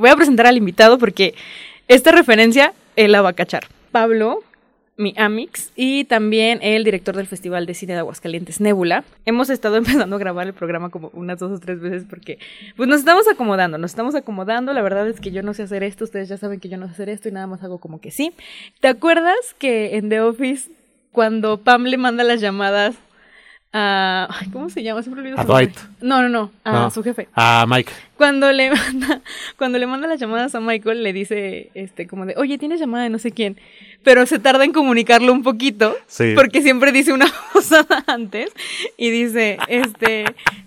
Voy a presentar al invitado porque esta referencia él la va a cachar. Pablo, mi Amix, y también el director del Festival de Cine de Aguascalientes, Nebula. Hemos estado empezando a grabar el programa como unas dos o tres veces porque pues nos estamos acomodando, nos estamos acomodando. La verdad es que yo no sé hacer esto, ustedes ya saben que yo no sé hacer esto y nada más hago como que sí. ¿Te acuerdas que en The Office, cuando Pam le manda las llamadas a... ay, ¿Cómo se llama? Siempre olvido A. Dwight. No, no, no, a No. su jefe Ah, Mike. cuando le manda, cuando le manda las llamadas a Michael, le dice, este, como de, oye, tienes llamada de no sé quién, pero se tarda en comunicarlo un poquito, Sí. porque siempre dice una posada antes, y dice, este,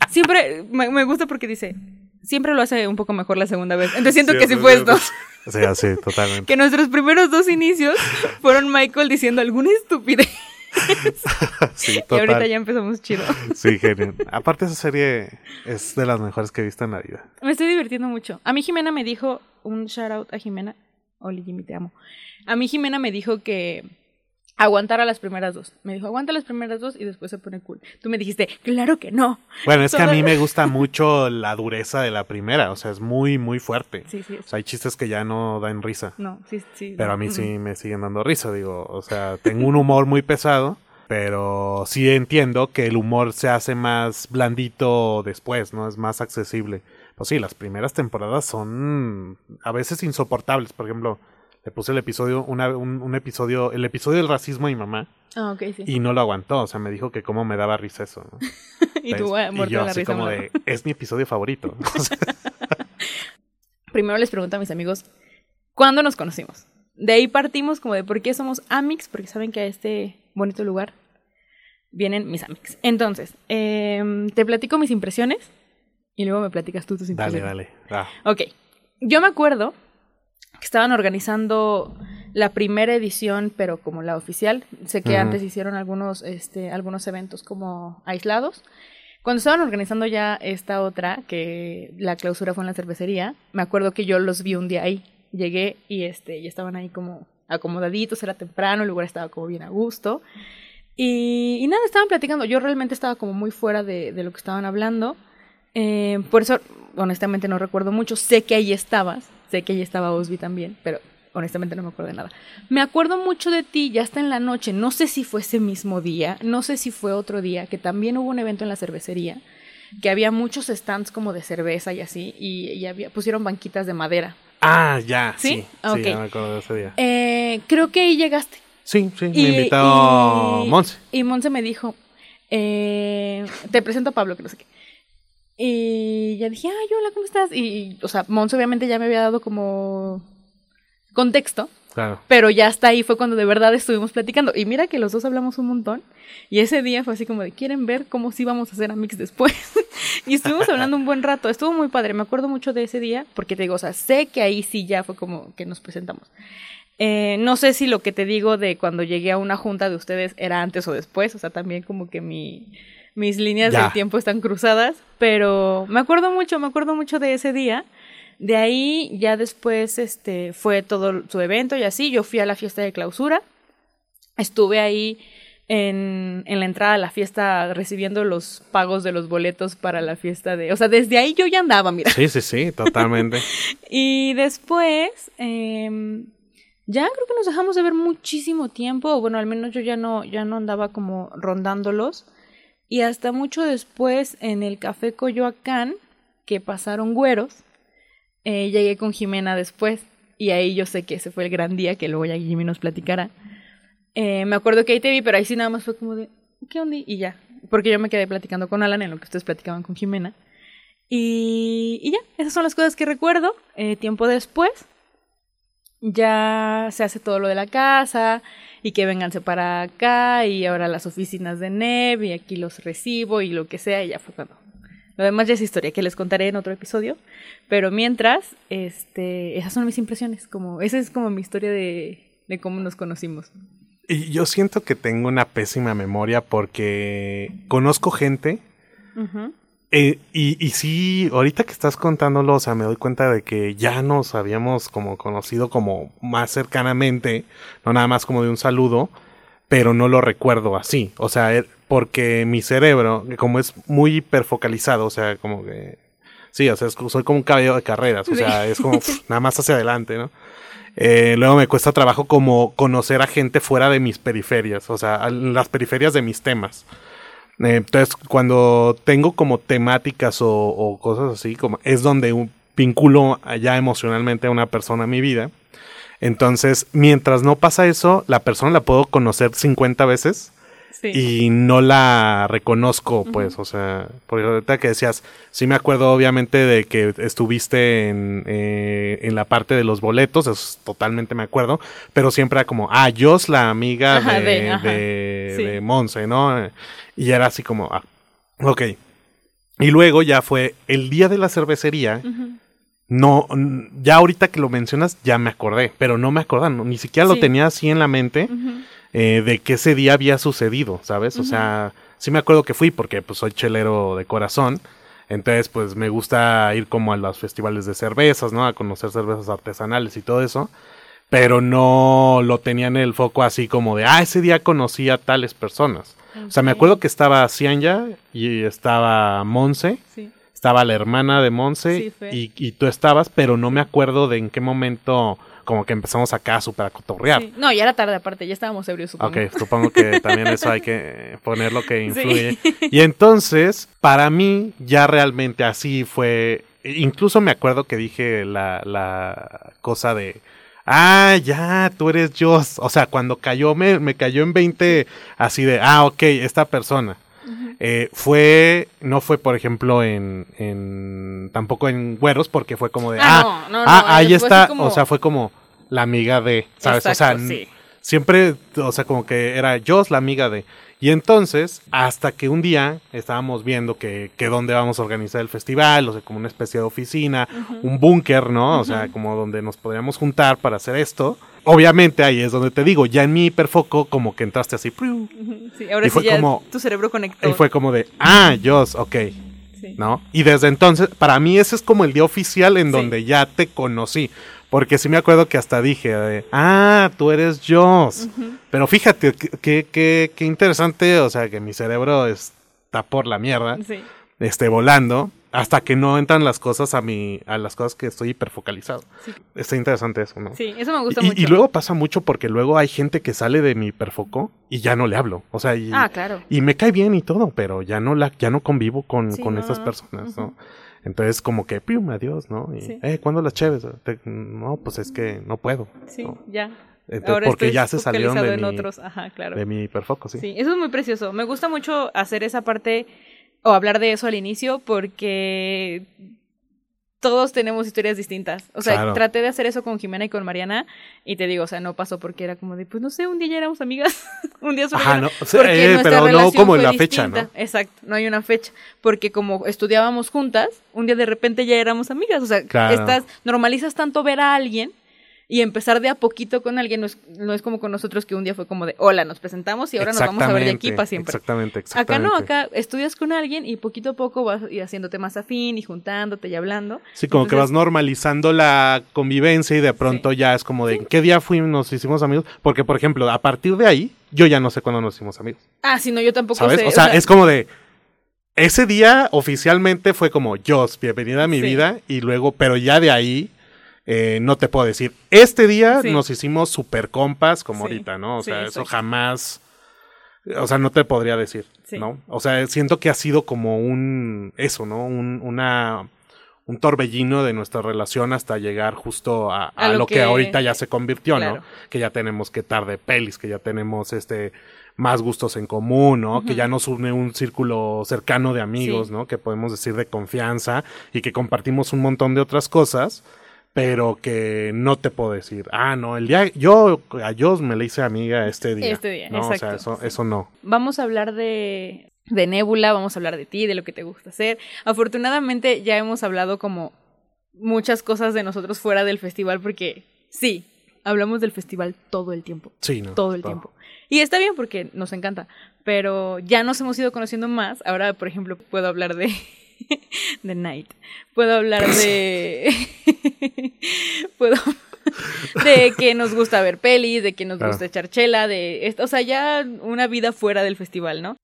siempre, me, me gusta porque dice, siempre lo hace un poco mejor la segunda vez, entonces siento que sí fue esto, Sí, así, totalmente. que nuestros primeros dos inicios fueron Michael diciendo alguna estupidez, Sí, y ahorita ya empezamos chido. Sí, genial. Aparte, esa serie es de las mejores que he visto en la vida. Me estoy divirtiendo mucho. A mí Jimena me dijo, un shout out a Jimena. Oli Jimmy, te amo. A mí Jimena me dijo que aguantara las primeras dos. Me dijo, aguanta las primeras dos y después se pone cool. Tú me dijiste, claro que no. Bueno, es que a mí me gusta mucho la dureza de la primera. O sea, es muy, muy fuerte. Sí, sí. O sea, hay chistes que ya no dan risa. No, sí, sí. Pero a mí sí me siguen dando risa, digo. O sea, tengo un humor muy pesado. Pero sí entiendo que el humor se hace más blandito después, ¿no? Es más accesible. Pues sí, las primeras temporadas son a veces insoportables. Por ejemplo, le puse el episodio, una- un, un episodio, el episodio del racismo a mi mamá Ah, ok, sí. y no lo aguantó. O sea, me dijo que cómo me daba risa eso. ¿no? Y, tú, ah, muerto yo la así risa. como de, es mi episodio favorito. Primero les pregunto a mis amigos, ¿cuándo nos conocimos? De ahí partimos como de por qué somos Amix, porque saben que a este bonito lugar vienen mis Amix. Entonces, em, te platico mis impresiones y luego me platicas tú tus dale, impresiones. dale. Ah, Ok, yo me acuerdo que estaban organizando la primera edición, pero como la oficial. Sé que antes hicieron algunos, este, algunos eventos como aislados. Cuando estaban organizando ya esta otra, que la clausura fue en la cervecería, me acuerdo que yo los vi un día ahí. Llegué y este, ya estaban ahí como acomodaditos, era temprano, el lugar estaba como bien a gusto. Y, y nada, estaban platicando. Yo realmente estaba como muy fuera de, de lo que estaban hablando. Eh, por eso, honestamente, no recuerdo mucho. Sé que ahí estabas. Sé que ahí estaba Osby también, pero honestamente no me acuerdo de nada. Me acuerdo mucho de ti ya hasta en la noche. No sé si fue ese mismo día, no sé si fue otro día, que también hubo un evento en la cervecería, que había muchos stands como de cerveza y así, y, y había, pusieron banquitas de madera. Ah, ya. ¿Sí? Sí, sí, Ok. ya me acuerdo de ese día. Eh, creo que ahí llegaste. Sí, sí, Y- me invitó y- Monse. Y Monse me dijo, eh, te presento a Pablo, que no sé qué. Y ya dije, ay, hola, ¿cómo estás? Y, o sea, Monse obviamente ya me había dado como contexto, Claro. pero ya hasta ahí fue cuando de verdad estuvimos platicando. Y mira que los dos hablamos un montón. Y ese día fue así como de, ¿quieren ver cómo sí vamos a hacer a Mix después? y estuvimos hablando un buen rato. Estuvo muy padre. Me acuerdo mucho de ese día porque te digo, o sea, sé que ahí sí ya fue como que nos presentamos. Eh, no sé si lo que te digo de cuando llegué a una junta de ustedes era antes o después. O sea, también como que mi, mis líneas Ya. del tiempo están cruzadas. Pero me acuerdo mucho, me acuerdo mucho de ese día. De ahí ya después este fue todo su evento y así. Yo fui a la fiesta de clausura. Estuve ahí en, en la entrada a la fiesta recibiendo los pagos de los boletos para la fiesta de... O sea, desde ahí yo ya andaba, mira. Sí, sí, sí, totalmente. Y después, em, ya creo que nos dejamos de ver muchísimo tiempo. o Bueno, al menos yo ya no, ya no andaba como rondándolos. Y hasta mucho después, en el Café Coyoacán, que pasaron güeros, eh, llegué con Jimena después. Y ahí yo sé que ese fue el gran día, que luego ya Jimmy nos platicará. Eh, me acuerdo que ahí te vi, pero ahí sí nada más fue como de, ¿qué onda? Y ya. Porque yo me quedé platicando con Alan en lo que ustedes platicaban con Jimena. Y, y ya, esas son las cosas que recuerdo. Eh, tiempo después, ya se hace todo lo de la casa y que vénganse para acá y ahora las oficinas de NEV y aquí los recibo y lo que sea y ya fue cuando. Lo demás ya es historia que les contaré en otro episodio, pero mientras, este, esas son mis impresiones, como esa es como mi historia de, de cómo nos conocimos. Y yo siento que tengo una pésima memoria porque conozco gente Ujú. Eh, y, y sí, ahorita que estás contándolo, o sea, me doy cuenta de que ya nos habíamos como conocido como más cercanamente, no nada más como de un saludo, pero no lo recuerdo así. O sea, eh, porque mi cerebro, como es muy hiperfocalizado, o sea, como que Sí, o sea, es- soy como un cabello de carreras, o sea, es como nada más hacia adelante, ¿no? Eh, luego me cuesta trabajo como conocer a gente fuera de mis periferias, o sea, las periferias de mis temas. Entonces, cuando tengo como temáticas o, cosas así, como es donde vinculo ya emocionalmente a una persona en mi vida. Entonces, mientras no pasa eso, la persona la puedo conocer 50 veces Sí. y no la reconozco, pues, o sea, porque ahorita que decías, sí me acuerdo obviamente de que estuviste en, eh, en la parte de los boletos, eso totalmente me acuerdo, pero siempre era como, ah, Jos, la amiga Ajá, de, de- ajá, de, sí. de Monse, ¿no? Y era así como, ah, ok. Y luego ya fue el día de la cervecería, no, ya ahorita que lo mencionas, ya me acordé, pero no me acordaba, no, ni siquiera lo tenía así en la mente. Eh, de que ese día había sucedido, ¿sabes? O sea, sí me acuerdo que fui porque pues soy chelero de corazón. Entonces, pues me gusta ir como a los festivales de cervezas, ¿no? A conocer cervezas artesanales y todo eso. Pero no lo tenía en el foco así como de, ah, ese día conocí a tales personas. O sea, me acuerdo que estaba Cianya y estaba Monse, Sí. estaba la hermana de Monse Sí, y, y tú estabas, pero no me acuerdo de en qué momento como que empezamos acá súper a cotorrear. Sí. No, ya era tarde aparte, ya estábamos ebrios, supongo. Ok, supongo que también eso hay que poner lo que influye. Y entonces, para mí, ya realmente así fue. Incluso me acuerdo que dije la, la cosa de. Ah, ya, tú eres Joss. O sea, cuando cayó, me, me cayó en 20 así de, ah, ok, esta persona. Eh, fue, no fue, por ejemplo, en, en, tampoco en Güeros, porque fue como de, Ah, ah, no, no, ah, no, ahí está, como- o sea, fue como la amiga de, ¿sabes? Exacto, o sea, sí. siempre, o sea, como que era Joss la amiga de. Y entonces, hasta que un día estábamos viendo que, que dónde vamos a organizar el festival, o sea, como una especie de oficina, un búnker, ¿no? O sea, como donde nos podríamos juntar para hacer esto. Obviamente ahí es donde te digo, ya en mi hiperfoco, como que entraste así, ahora Y sí fue ya como- tu cerebro conectó. y fue como de, ah, Joss, ok, Sí. ¿no? Y desde entonces, para mí ese es como el día oficial en Sí. donde ya te conocí. Porque sí me acuerdo que hasta dije, de, ah, tú eres Joss. Pero fíjate, qué qué- qué- qué interesante, o sea, que mi cerebro está por la mierda, Sí. este, volando, hasta que no entran las cosas a mi, a las cosas que estoy hiperfocalizado. Sí. Está interesante eso, ¿no? Sí, eso me gusta Y, mucho. y luego pasa mucho porque luego hay gente que sale de mi hiperfoco y ya no le hablo. O sea, y, Ah, claro. y me cae bien y todo, pero ya no la, ya no convivo con, Sí, con no, personas, ¿no? Entonces, como que, pium, adiós, ¿no? Y, Sí. eh, ¿cuándo las cheves? Te- no, pues es que no puedo. Sí, ¿no? ya. Entonces, Ahora porque estoy ya se salieron de en mi, otros. Ajá, claro. de mi hiperfoco, sí. Sí, eso es muy precioso. Me gusta mucho hacer esa parte o hablar de eso al inicio porque todos tenemos historias distintas. O sea, Claro. traté de hacer eso con Jimena y con Mariana y te digo, o sea, no pasó porque era como de, pues no sé, un día ya éramos amigas, un día solo Ajá, no, o sea, eh, nuestra pero no como en la fecha. ¿no? Exacto, no hay una fecha, porque como estudiábamos juntas, un día de repente ya éramos amigas, o sea, Claro. estás normalizas tanto ver a alguien y empezar de a poquito con alguien no es, no es como con nosotros que un día fue como de, hola, nos presentamos y ahora nos vamos a ver de aquí para siempre. Exactamente, Acá exactamente. no, acá estudias con alguien y poquito a poco vas y haciéndote más afín y juntándote y hablando. Sí, como que vas normalizando la convivencia y de pronto ya es como de, ¿qué día fuimos, nos hicimos amigos? Porque, por ejemplo, a partir de ahí, yo ya no sé cuándo nos hicimos amigos. Ah, sí, no, yo tampoco ¿Sabes? sé. O sea, es como de, ese día oficialmente fue como, Jos, bienvenida a mi Sí. vida, y luego, pero ya de ahí, eh, no te puedo decir, este día Sí. nos hicimos super compas como Sí, ahorita, ¿no? O sí, sea, eso jamás, o sea, no te podría decir. ¿no? O sea, siento que ha sido como un, eso, ¿no? Un, una, un torbellino de nuestra relación hasta llegar justo a, a A lo lo que, que- ahorita ya se convirtió, Claro. ¿no? Que ya tenemos que estar de pelis, que ya tenemos este más gustos en común, ¿no? Que ya nos une un círculo cercano de amigos. ¿no? Que podemos decir de confianza y que compartimos un montón de otras cosas, pero que no te puedo decir, ah, no, el día, yo a Dios me le hice amiga este día. Este día, ¿no? O sea, exacto, eso, sí. eso no. Vamos a hablar de, de Nebula, vamos a hablar de ti, de lo que te gusta hacer. Afortunadamente ya hemos hablado como muchas cosas de nosotros fuera del festival porque sí, hablamos del festival todo el tiempo. Sí, no. todo el tiempo. Y está bien porque nos encanta, pero ya nos hemos ido conociendo más. Ahora, por ejemplo, puedo hablar de de Night. Puedo hablar de puedo de que nos gusta ver pelis, de que nos Claro. gusta echar chela, de esto, o sea, ya una vida fuera del festival, ¿no?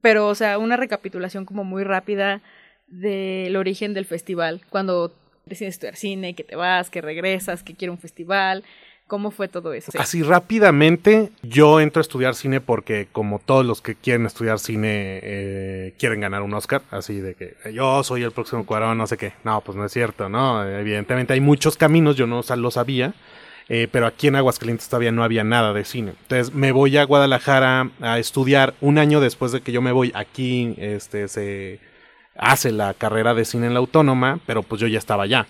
Pero o sea, una recapitulación como muy rápida del origen del festival, cuando decides estudiar cine, que te vas, que regresas, que quiero un festival. ¿Cómo fue todo eso? Así rápidamente, yo entro a estudiar cine porque como todos los que quieren estudiar cine eh, quieren ganar un Oscar, así de que yo soy el próximo cuadrón, no sé qué. No, pues no es cierto, ¿no? Evidentemente hay muchos caminos, yo no lo sabía. Eh, pero aquí en Aguascalientes todavía no había nada de cine. Entonces me voy a Guadalajara a estudiar. Un año después de que yo me voy, aquí este, se hace la carrera de cine en la autónoma, pero pues yo ya estaba allá.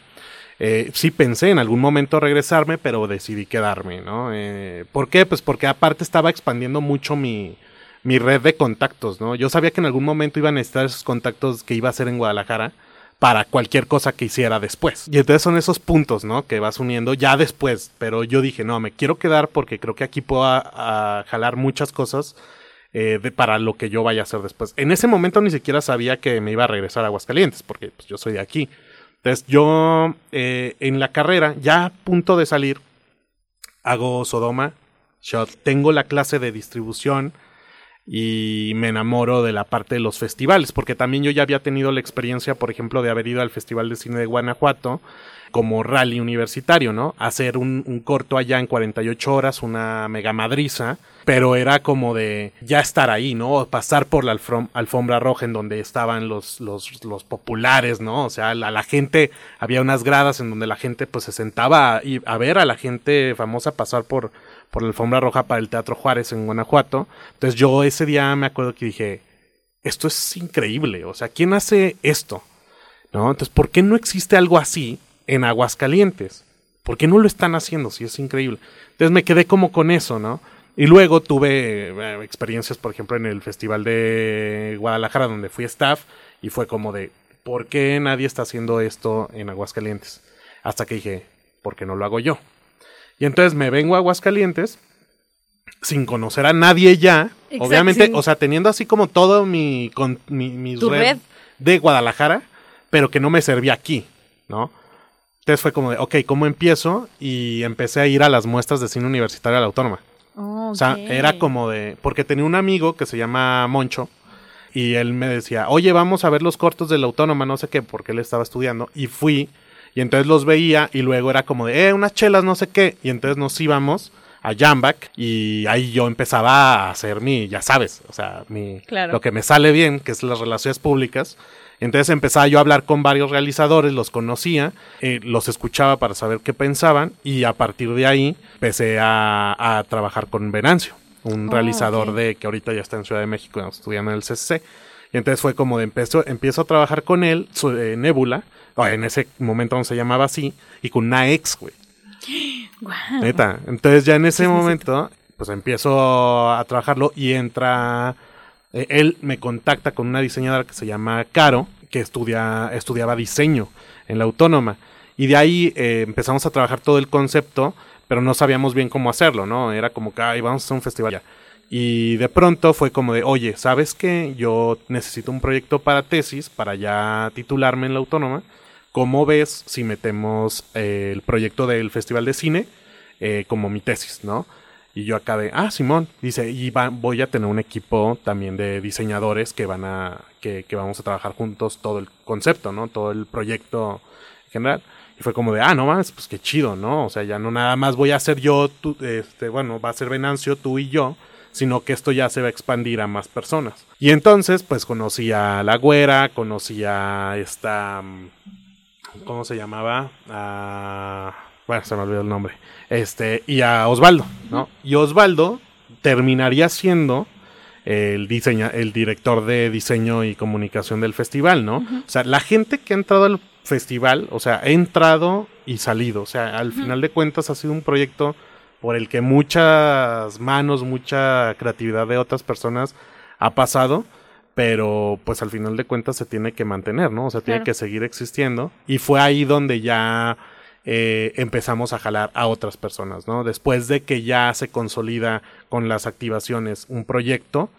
Eh, sí pensé en algún momento regresarme, pero decidí quedarme, ¿no? Eh, ¿Por qué? Pues porque aparte estaba expandiendo mucho mi, mi red de contactos, ¿no? Yo sabía que en algún momento iban a necesitar esos contactos que iba a hacer en Guadalajara para cualquier cosa que hiciera después. Y entonces son esos puntos, ¿no? Que vas uniendo ya después. Pero yo dije, no, me quiero quedar porque creo que aquí puedo jalar muchas cosas eh, de, para lo que yo vaya a hacer después. En ese momento ni siquiera sabía que me iba a regresar a Aguascalientes, porque pues, yo soy de aquí. Entonces yo eh, en la carrera, ya a punto de salir, hago Sodoma, Shot. Tengo la clase de distribución y me enamoro de la parte de los festivales, porque también yo ya había tenido la experiencia, por ejemplo, de haber ido al Festival de Cine de Guanajuato como rally universitario, ¿no? Hacer un, corto allá en 48 horas, una mega madriza, pero era como de ya estar ahí, ¿no? Pasar por la alfombra roja en donde estaban los, los, los populares, ¿no? O sea, la, la, gente, había unas gradas en donde la gente pues se sentaba a, a ver a la gente famosa pasar por, por la alfombra roja para el Teatro Juárez en Guanajuato. Entonces yo ese día me acuerdo que dije, esto es increíble, o sea, ¿quién hace esto? ¿No? Entonces, ¿por qué no existe algo así en Aguascalientes? ¿Por qué no lo están haciendo? Si es increíble. Entonces me quedé como con eso, ¿no? Y luego tuve eh, experiencias, por ejemplo, en el Festival de Guadalajara, donde fui staff, y fue como de, ¿por qué nadie está haciendo esto en Aguascalientes? Hasta que dije, ¿por qué no lo hago yo? Y entonces me vengo a Aguascalientes sin conocer a nadie ya. Exacto, obviamente, sí. o sea, teniendo así como todo mi, con, mi, mi red, red, de Guadalajara, pero que no me servía aquí, ¿no? Entonces fue como de, ok, ¿cómo empiezo? Y empecé a ir a las muestras de cine universitario a la autónoma. Oh, okay. O sea, era como de, porque tenía un amigo que se llama Moncho, y él me decía, oye, vamos a ver los cortos de la autónoma, no sé qué, porque él estaba estudiando, y fui, y entonces los veía y luego era como de, eh, unas chelas, no sé qué. Y entonces nos íbamos a Jamback y ahí yo empezaba a hacer mi, ya sabes, o sea, mi, claro. lo que me sale bien, que es las relaciones públicas. Entonces empezaba yo a hablar con varios realizadores, los conocía, eh, los escuchaba para saber qué pensaban y a partir de ahí empecé a, a trabajar con Venancio, un oh, realizador okay. de que ahorita ya está en Ciudad de México estudiando en el CCC. Y entonces fue como de empezó, empiezo a trabajar con él, su, eh, Nebula, en ese momento no se llamaba así, y con una ex, güey. Wow. Neta. Entonces ya en ese momento, pues empiezo a trabajarlo y entra, eh, él me contacta con una diseñadora que se llama Caro, que estudia, estudiaba diseño en la autónoma. Y de ahí eh, empezamos a trabajar todo el concepto, pero no sabíamos bien cómo hacerlo, ¿no? Era como que, ay, vamos a hacer un festival ya. Y de pronto fue como de, oye, ¿sabes qué? Yo necesito un proyecto para tesis, para ya titularme en la autónoma. ¿Cómo ves si metemos eh, el proyecto del Festival de Cine como mi tesis, no? Y yo de, ah, Simón, dice, y va, voy a tener un equipo también de diseñadores que van a, que, vamos a trabajar juntos todo el concepto, ¿no? Todo el proyecto en general. Y fue como de, ah, no más, pues qué chido, ¿no? O sea, ya no nada más voy a hacer yo, este, bueno, va a ser Venancio, tú y yo, sino que esto ya se va a expandir a más personas. Y entonces, pues conocí a La Güera, conocí a esta... ¿Cómo se llamaba? A... Bueno, se me olvidó el nombre. Este, y a Osvaldo, ¿no? Y Osvaldo terminaría siendo el, diseña, el director de diseño y comunicación del festival, ¿no? Uh -huh. O sea, la gente que ha entrado al festival, o sea, ha entrado y salido. O sea, al uh -huh. final de cuentas ha sido un proyecto por el que muchas manos, mucha creatividad de otras personas ha pasado, pero pues al final de cuentas se tiene que mantener, ¿no? O sea, claro. tiene que seguir existiendo. Y fue ahí donde ya eh, empezamos a jalar a otras personas, ¿no? Después de que ya se consolida con las activaciones un proyecto,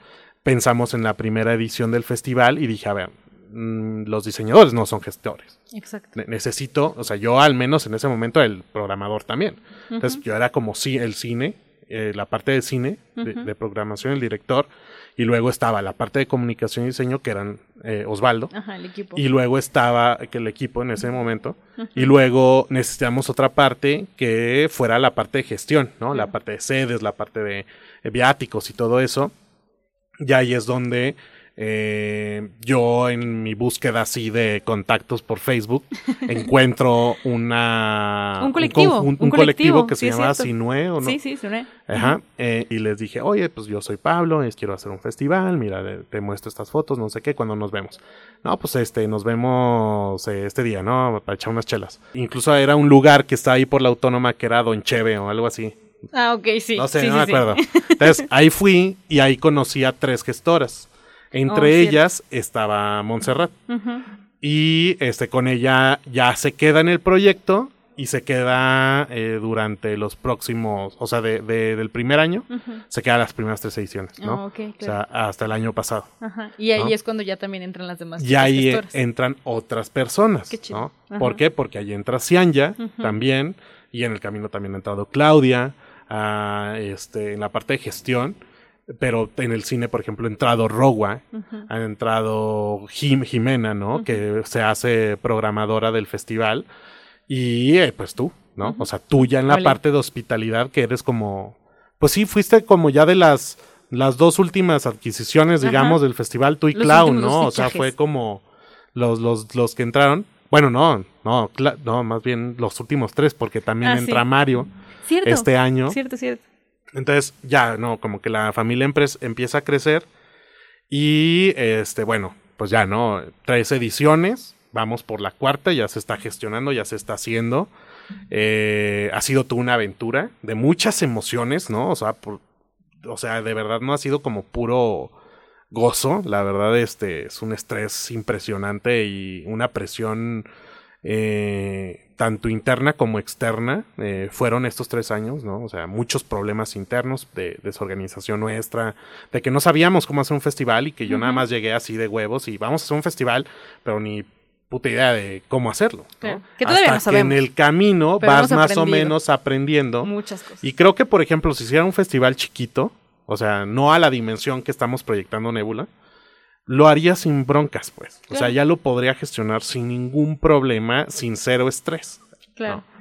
pensamos en la primera edición del festival y dije, a ver, mmm, los diseñadores no son gestores. Exacto. Ne necesito, o sea, yo al menos en ese momento el programador también. Uh -huh. Entonces yo era como si el cine eh, la parte de cine, de, de programación, el director, y luego estaba la parte de comunicación y diseño, que eran eh, Osvaldo, Ajá, el equipo. y luego estaba que el equipo en ese momento, y luego necesitamos otra parte que fuera la parte de gestión, ¿no? La parte de sedes, la parte de viáticos y todo eso. Y ahí es donde eh, yo en mi búsqueda así de contactos por Facebook encuentro una Un colectivo, un colectivo, que sí se cierto. Sinue o no Sí, sí, suena. Ajá, eh, y les dije, oye, pues yo soy Pablo, es, quiero hacer un festival, mira, te muestro estas fotos, no sé qué, cuando nos vemos. No, pues este, nos vemos eh, este día, ¿no? Para echar unas chelas. Incluso era un lugar que está ahí por la autónoma que era Don Cheve o algo así. Ah, ok, sí. no sé, sí, no sí, me acuerdo. Entonces, ahí fui y ahí conocí a tres gestoras. Entre Oh, ellas estaba Montserrat. Y este, con ella ya se queda en el proyecto y se queda eh, durante los próximos, o sea, de, de- del primer año, se queda las primeras tres ediciones, ¿no? Ok, O sea, hasta el año pasado. Ajá. Y ahí ¿no? es cuando ya también entran las demás. Y ahí entran otras personas, Qué chido. ¿no? Ajá. ¿Por qué? Porque ahí entra Cianya también, y en el camino también ha entrado Claudia, ah, este, en la parte de gestión, pero en el cine, por ejemplo, ha entrado Rogua, Ujú. ha entrado Jim- Jimena, ¿no? Que se hace programadora del festival. Y eh, pues tú, ¿no? O sea, tú ya en la parte de hospitalidad, que eres como. Pues sí, fuiste como ya de las, las dos últimas adquisiciones, digamos, del festival, tú y Los ¿no? O sea, fue como los, los, los que entraron. Bueno, no, no, no, más bien los últimos tres, porque también Ah, entra sí. Mario Cierto. este año. Cierto, cierto. Entonces, ya, no, como que la familia empieza a crecer. Y este, bueno, pues ya, ¿no? Tres ediciones. Vamos por la cuarta, ya se está gestionando, ya se está haciendo. Eh, ha sido toda una aventura de muchas emociones, ¿no? O sea, por- o sea, de verdad no ha sido como puro gozo. La verdad, este es un estrés impresionante y una presión eh, tanto interna como externa. eh, fueron estos tres años, ¿no? O sea, muchos problemas internos de desorganización nuestra, de que no sabíamos cómo hacer un festival y que yo nada más llegué así de huevos y vamos a hacer un festival, pero ni puta idea de cómo hacerlo. que todavía Hasta no sabemos. que en el camino vas más o menos aprendiendo. Muchas cosas. Y creo que, por ejemplo, si hiciera un festival chiquito, o sea, no a la dimensión que estamos proyectando Nebula, lo haría sin broncas, pues. O sea, ya lo podría gestionar sin ningún problema, sin cero estrés. claro. ¿no?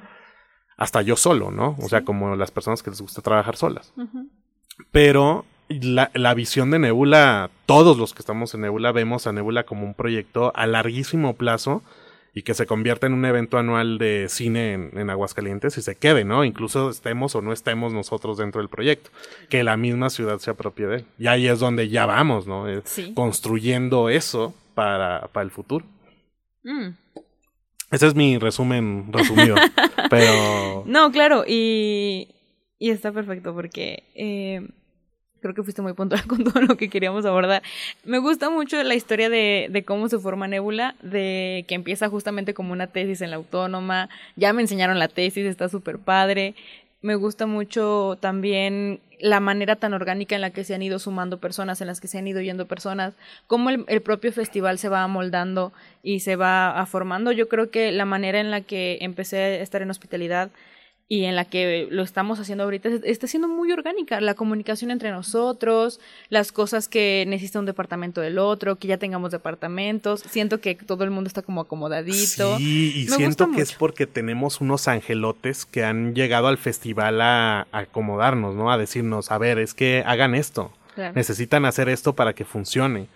Hasta yo solo, ¿no? O sea, como las personas que les gusta trabajar solas. Pero la, la visión de Nebula, todos los que estamos en Nebula, vemos a Nebula como un proyecto a larguísimo plazo y que se convierta en un evento anual de cine en, en Aguascalientes y se quede, ¿no? Incluso estemos o no estemos nosotros dentro del proyecto, que la misma ciudad se apropie de él. Y ahí es donde ya vamos, ¿no? Sí. Construyendo eso para, para el futuro. Mm. Ese es mi resumen resumido. pero No, claro, y, y está perfecto porque eh, creo que fuiste muy puntual con todo lo que queríamos abordar. Me gusta mucho la historia de, de cómo se forma Nebula, de que empieza justamente como una tesis en la autónoma. Ya me enseñaron la tesis, está súper padre. Me gusta mucho también la manera tan orgánica en la que se han ido sumando personas, en las que se han ido yendo personas, cómo el, el propio festival se va amoldando y se va formando. Yo creo que la manera en la que empecé a estar en hospitalidad y en la que lo estamos haciendo ahorita es- está siendo muy orgánica. La comunicación entre nosotros, las cosas que necesita un departamento del otro, que ya tengamos departamentos. Siento que todo el mundo está como acomodadito. Sí, y Me siento que es porque tenemos unos angelotes que han llegado al festival a, a acomodarnos, ¿no? A decirnos, a ver, es que hagan esto. Claro. Necesitan hacer esto para que funcione.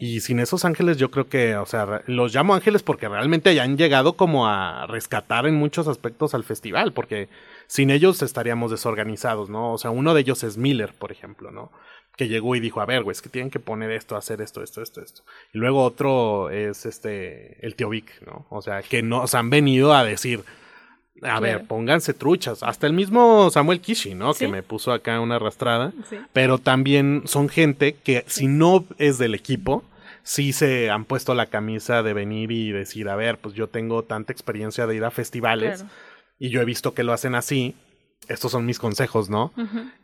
Y sin esos ángeles yo creo que, o sea, los llamo ángeles porque realmente ya han llegado como a rescatar en muchos aspectos al festival, porque sin ellos estaríamos desorganizados, ¿no? O sea, uno de ellos es Miller, por ejemplo, ¿no? Que llegó y dijo, a ver, güey, es que tienen que poner esto, hacer esto, esto, esto, esto. Y luego otro es este, el tío Vic, ¿no? O sea, que nos han venido a decir, a ver, pónganse truchas. Hasta el mismo Samuel Kishi, ¿no? Sí. Que me puso acá una arrastrada Sí. pero también son gente que si no es del equipo, sí se han puesto la camisa de venir y decir, a ver, pues yo tengo tanta experiencia de ir a festivales Claro. y yo he visto que lo hacen así. Estos son mis consejos, ¿no?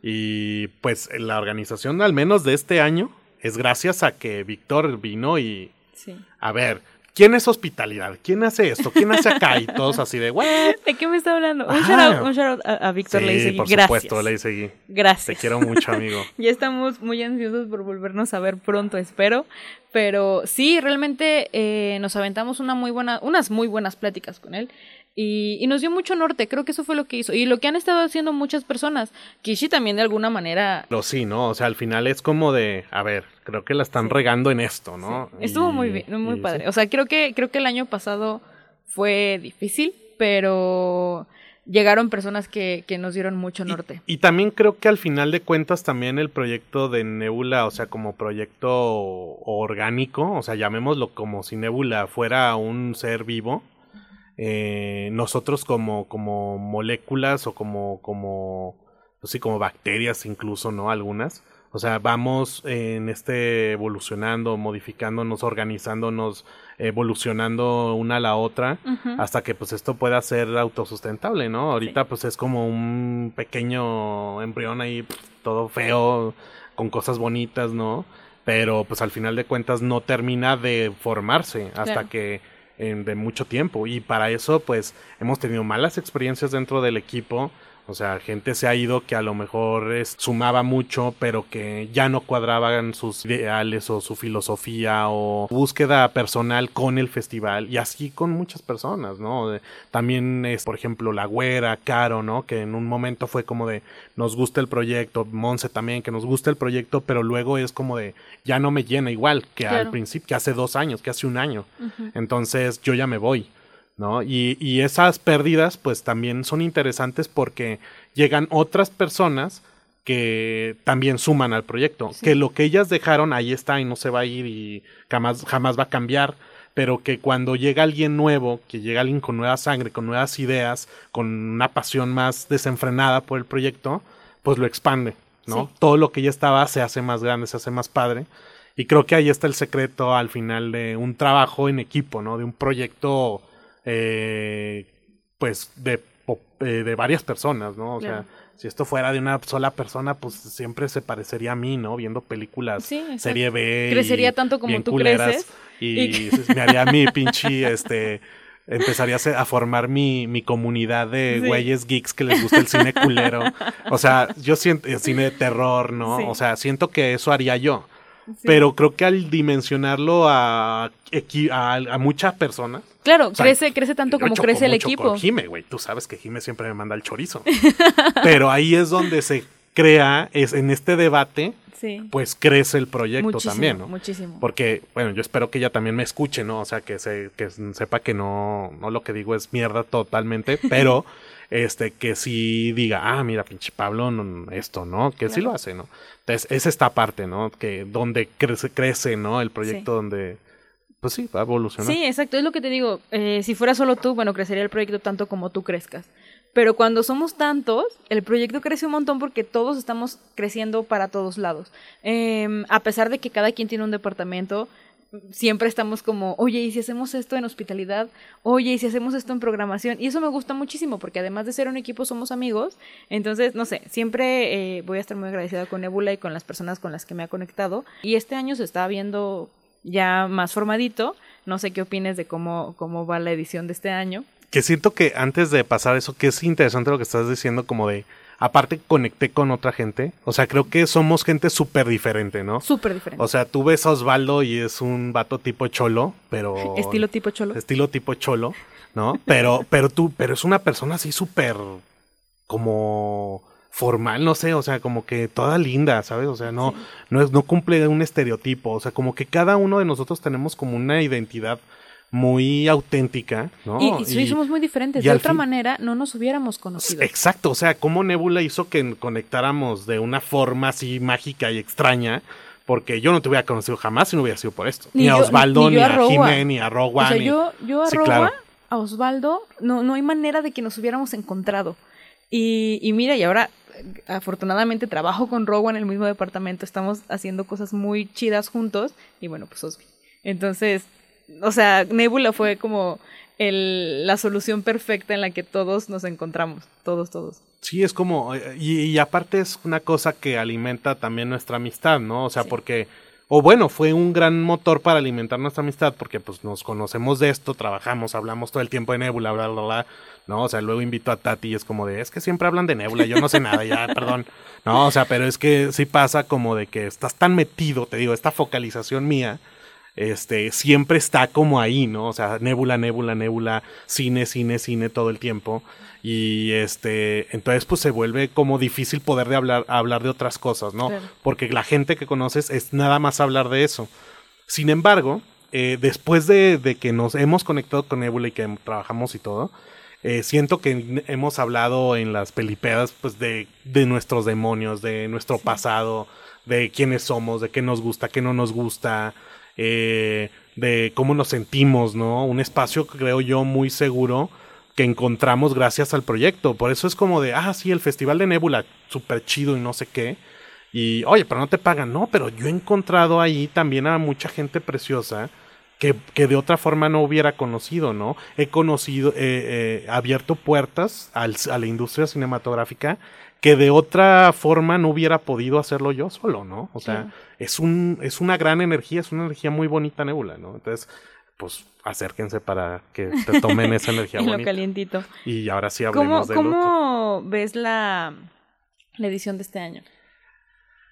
Y pues la organización, al menos de este año, es gracias a que Víctor vino y, Sí. a ver, ¿quién es hospitalidad? ¿Quién hace esto? ¿Quién hace acá? Y todos así de, ¿what? ¿De qué me está hablando? Un shout out, un shout out a, a Víctor sí, Leisegui. por Gracias. supuesto, Leisegui. Te Gracias. quiero mucho, amigo. Ya estamos muy ansiosos por volvernos a ver pronto, espero. Pero sí, realmente eh, nos aventamos una muy buena, unas muy buenas pláticas con él. Y, y nos dio mucho norte, creo que eso fue lo que hizo. Y lo que han estado haciendo muchas personas. Kishi también de alguna manera Lo sí, ¿no? O sea, al final es como de, a ver, creo que la están regando en esto, ¿no? Estuvo Y- muy bien, muy y padre. sí. O sea, creo que, creo que el año pasado fue difícil, pero llegaron personas que, que nos dieron mucho norte. Y también creo que al final de cuentas también el proyecto de Nebula, o sea, como proyecto orgánico, o sea, llamémoslo como si Nebula fuera un ser vivo, eh, nosotros como, como moléculas o como, como, pues sí, como bacterias incluso, ¿no? Algunas. O sea, vamos en este evolucionando, modificándonos, organizándonos, evolucionando una a la otra hasta que pues esto pueda ser autosustentable, ¿no? Ahorita pues es como un pequeño embrión ahí todo feo con cosas bonitas, ¿no? Pero pues al final de cuentas no termina de formarse hasta Claro. que en, de mucho tiempo y para eso pues hemos tenido malas experiencias dentro del equipo. O sea, gente se ha ido que a lo mejor es- sumaba mucho, pero que ya no cuadraban sus ideales o su filosofía o búsqueda personal con el festival y así con muchas personas, ¿no? De- también es, por ejemplo, la güera, Caro, ¿no? Que en un momento fue como de nos gusta el proyecto, Monse también, que nos gusta el proyecto, pero luego es como de ya no me llena igual que al principio, que hace dos años, que hace un año. Entonces yo ya me voy, ¿no? Y, y esas pérdidas pues también son interesantes porque llegan otras personas que también suman al proyecto, Sí. que lo que ellas dejaron ahí está y no se va a ir y jamás, jamás va a cambiar, pero que cuando llega alguien nuevo, que llega alguien con nueva sangre, con nuevas ideas, con una pasión más desenfrenada por el proyecto, pues lo expande, ¿no? Sí. Todo lo que ya estaba se hace más grande, se hace más padre. Y creo que ahí está el secreto al final de un trabajo en equipo, ¿no? De un proyecto, eh, pues, de, eh, de varias personas, ¿no? O Claro. sea, si esto fuera de una sola persona, pues siempre se parecería a mí, ¿no? Viendo películas Sí, serie B. y Crecería tanto como bien tú creces. Y, Y- me haría mi pinche, este... Empezaría a, formar mi, mi comunidad de Sí. güeyes geeks que les gusta el cine culero. O sea, yo siento el cine de terror, ¿no? Sí. O sea, siento que eso haría yo. Sí. Pero creo que al dimensionarlo a, a, a muchas personas. Claro, o sea, crece, crece tanto como crece el equipo. Con Jime, güey. Tú sabes que Jime siempre me manda el chorizo. Pero ahí es donde se crea, es en este debate, Sí. pues crece el proyecto muchísimo, también, ¿no? muchísimo. Porque, bueno, yo espero que ella también me escuche, ¿no? O sea, que, se, que sepa que no, no lo que digo es mierda totalmente, pero este, que sí diga, ah, mira, pinche Pablo, no, esto, ¿no? Que sí Claro. lo hace, ¿no? Entonces, es esta parte, ¿no? Que donde crece, crece ¿no? El proyecto Sí. donde, pues sí, va a evolucionar. Sí, exacto, es lo que te digo. Eh, si fuera solo tú, bueno, crecería el proyecto tanto como tú crezcas. Pero cuando somos tantos, el proyecto crece un montón porque todos estamos creciendo para todos lados. Eh, a pesar de que cada quien tiene un departamento, siempre estamos como, oye, ¿y si hacemos esto en hospitalidad? Oye, ¿y si hacemos esto en programación? Y eso me gusta muchísimo porque además de ser un equipo somos amigos. Entonces, no sé, siempre eh, voy a estar muy agradecida con Nebula y con las personas con las que me ha conectado. Y este año se está viendo ya más formadito. No sé qué opines de cómo, cómo va la edición de este año. Que siento que antes de pasar eso, que es interesante lo que estás diciendo, como de, aparte conecté con otra gente, o sea, creo que somos gente súper diferente, ¿no? Súper diferente. O sea, tú ves a Osvaldo y es un vato tipo cholo, pero... Estilo tipo cholo. Estilo tipo cholo, ¿no? Pero, pero tú, pero es una persona así súper como formal, no sé, o sea, como que toda linda, ¿sabes? O sea, no, Sí. no es, no cumple un estereotipo, o sea, como que cada uno de nosotros tenemos como una identidad muy auténtica, ¿no? y, y sí, somos muy diferentes. y De otra fin- manera, no nos hubiéramos conocido. Exacto, o sea, cómo Nebula hizo que conectáramos de una forma así mágica y extraña, porque yo no te hubiera conocido jamás si no hubiera sido por esto. Ni, Ni a Osvaldo, ni ni, a a Rowa. Jimé, ni a Rowa, O sea, ni- yo, yo a Sí, Rowa, claro. a Osvaldo, no, no hay manera de que nos hubiéramos encontrado. Y, y mira, y ahora eh, afortunadamente trabajo con Rowa en el mismo departamento, estamos haciendo cosas muy chidas juntos, y bueno, pues Osvi. Entonces, o sea, Nebula fue como el, la solución perfecta en la que todos nos encontramos, todos, todos. Sí, es como, y, y aparte es una cosa que alimenta también nuestra amistad, ¿no? O sea, Sí. porque o bueno, fue un gran motor para alimentar nuestra amistad porque pues nos conocemos de esto, trabajamos, hablamos todo el tiempo de Nebula, bla, bla, bla, ¿no? O sea, luego invito a Tati y es como de, es que siempre hablan de Nebula, yo no sé nada, ya, perdón. No, o sea, pero es que sí pasa como de que estás tan metido, te digo, esta focalización mía, este, siempre está como ahí, ¿no? O sea, Nebula, Nebula, Nebula, cine, cine, cine todo el tiempo. Y este, entonces pues se vuelve como difícil poder de hablar, hablar de otras cosas, ¿no? Porque la gente que conoces es nada más hablar de eso. Sin embargo, eh, después de, de, que nos hemos conectado con Nebula y que trabajamos y todo, eh, siento que hemos hablado en las pelipedas pues de, de nuestros demonios, de nuestro pasado, de quiénes somos, de qué nos gusta, qué no nos gusta, eh, de cómo nos sentimos, ¿no? Un espacio, creo yo, muy seguro que encontramos gracias al proyecto. Por eso es como de, ah, sí, el Festival de Nebula, súper chido y no sé qué. Y, oye, pero no te pagan. No, pero yo he encontrado ahí también a mucha gente preciosa que, que de otra forma no hubiera conocido, ¿no? He conocido, eh, eh, abierto puertas a la industria cinematográfica que de otra forma no hubiera podido hacerlo yo solo, ¿no? O sea, es, un, es una gran energía, es una energía muy bonita Nebula, ¿no? Entonces, pues acérquense para que te tomen esa energía y bonita. lo calientito. Y ahora sí hablemos ¿Cómo, del ¿Cómo ves la, la edición de este año?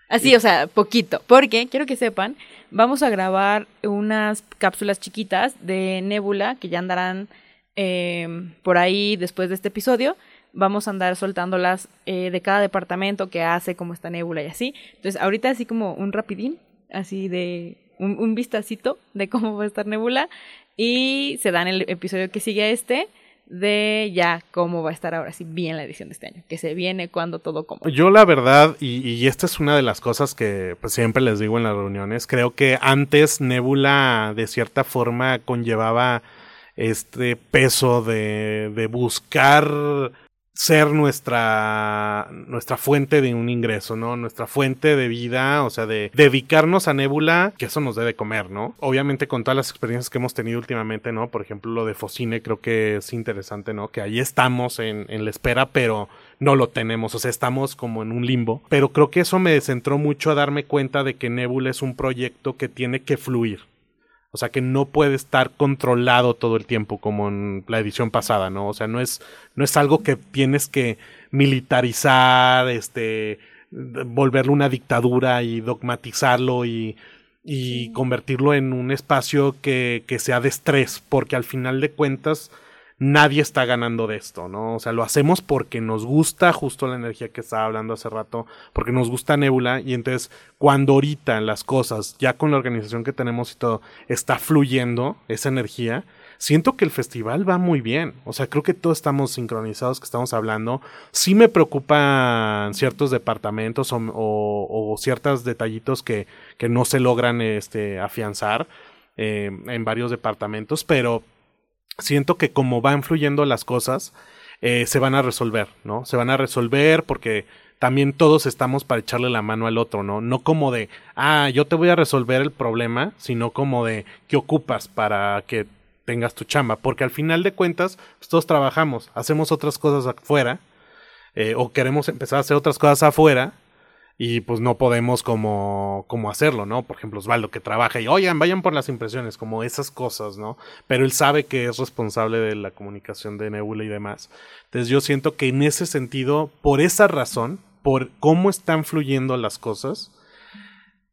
Así, o sea, poquito. Porque, quiero que sepan, vamos a grabar unas cápsulas chiquitas de Nebula que ya andarán eh, por ahí después de este episodio. Vamos a andar soltándolas eh, de cada departamento que hace, como esta Nebula y así. Entonces, ahorita así como un rapidín, así de un, un vistacito de cómo va a estar Nebula. Y se da en el episodio que sigue a este de ya cómo va a estar ahora sí bien la edición de este año, que se viene cuando todo como. Yo la verdad, y, y, esta es una de las cosas que pues, siempre les digo en las reuniones, creo que antes Nebula de cierta forma conllevaba este peso de, de buscar ser nuestra, nuestra fuente de un ingreso, ¿no? Nuestra fuente de vida, o sea, de dedicarnos a Nebula, que eso nos debe comer, ¿no? Obviamente con todas las experiencias que hemos tenido últimamente, ¿no? Por ejemplo, lo de Focine creo que es interesante, ¿no? Que ahí estamos en, en la espera, pero no lo tenemos, o sea, estamos como en un limbo. Pero creo que eso me centró mucho a darme cuenta de que Nebula es un proyecto que tiene que fluir. O sea que no puede estar controlado todo el tiempo como en la edición pasada, ¿no? O sea, no es, no es algo que tienes que militarizar, este, volverlo una dictadura y dogmatizarlo y, y sí. convertirlo en un espacio que, que sea de estrés, porque al final de cuentas nadie está ganando de esto, ¿no? O sea, lo hacemos porque nos gusta justo la energía que estaba hablando hace rato, porque nos gusta Nebula y entonces cuando ahorita las cosas, ya con la organización que tenemos y todo, está fluyendo esa energía, siento que el festival va muy bien. O sea, creo que todos estamos sincronizados, que estamos hablando. Sí me preocupan ciertos departamentos o, ciertos detallitos que, que no se logran este, afianzar eh, en varios departamentos, pero siento que como van fluyendo las cosas, eh, se van a resolver, ¿no? Se van a resolver porque también todos estamos para echarle la mano al otro, ¿no? No como de, ah, yo te voy a resolver el problema, sino como de, ¿qué ocupas para que tengas tu chamba? Porque al final de cuentas, pues, todos trabajamos, hacemos otras cosas afuera, eh, o queremos empezar a hacer otras cosas afuera, y pues no podemos como, como hacerlo, ¿no? Por ejemplo, Osvaldo que trabaja y, oigan, vayan por las impresiones, como esas cosas, ¿no? Pero él sabe que es responsable de la comunicación de Nebula y demás. Entonces yo siento que en ese sentido, por esa razón, por cómo están fluyendo las cosas,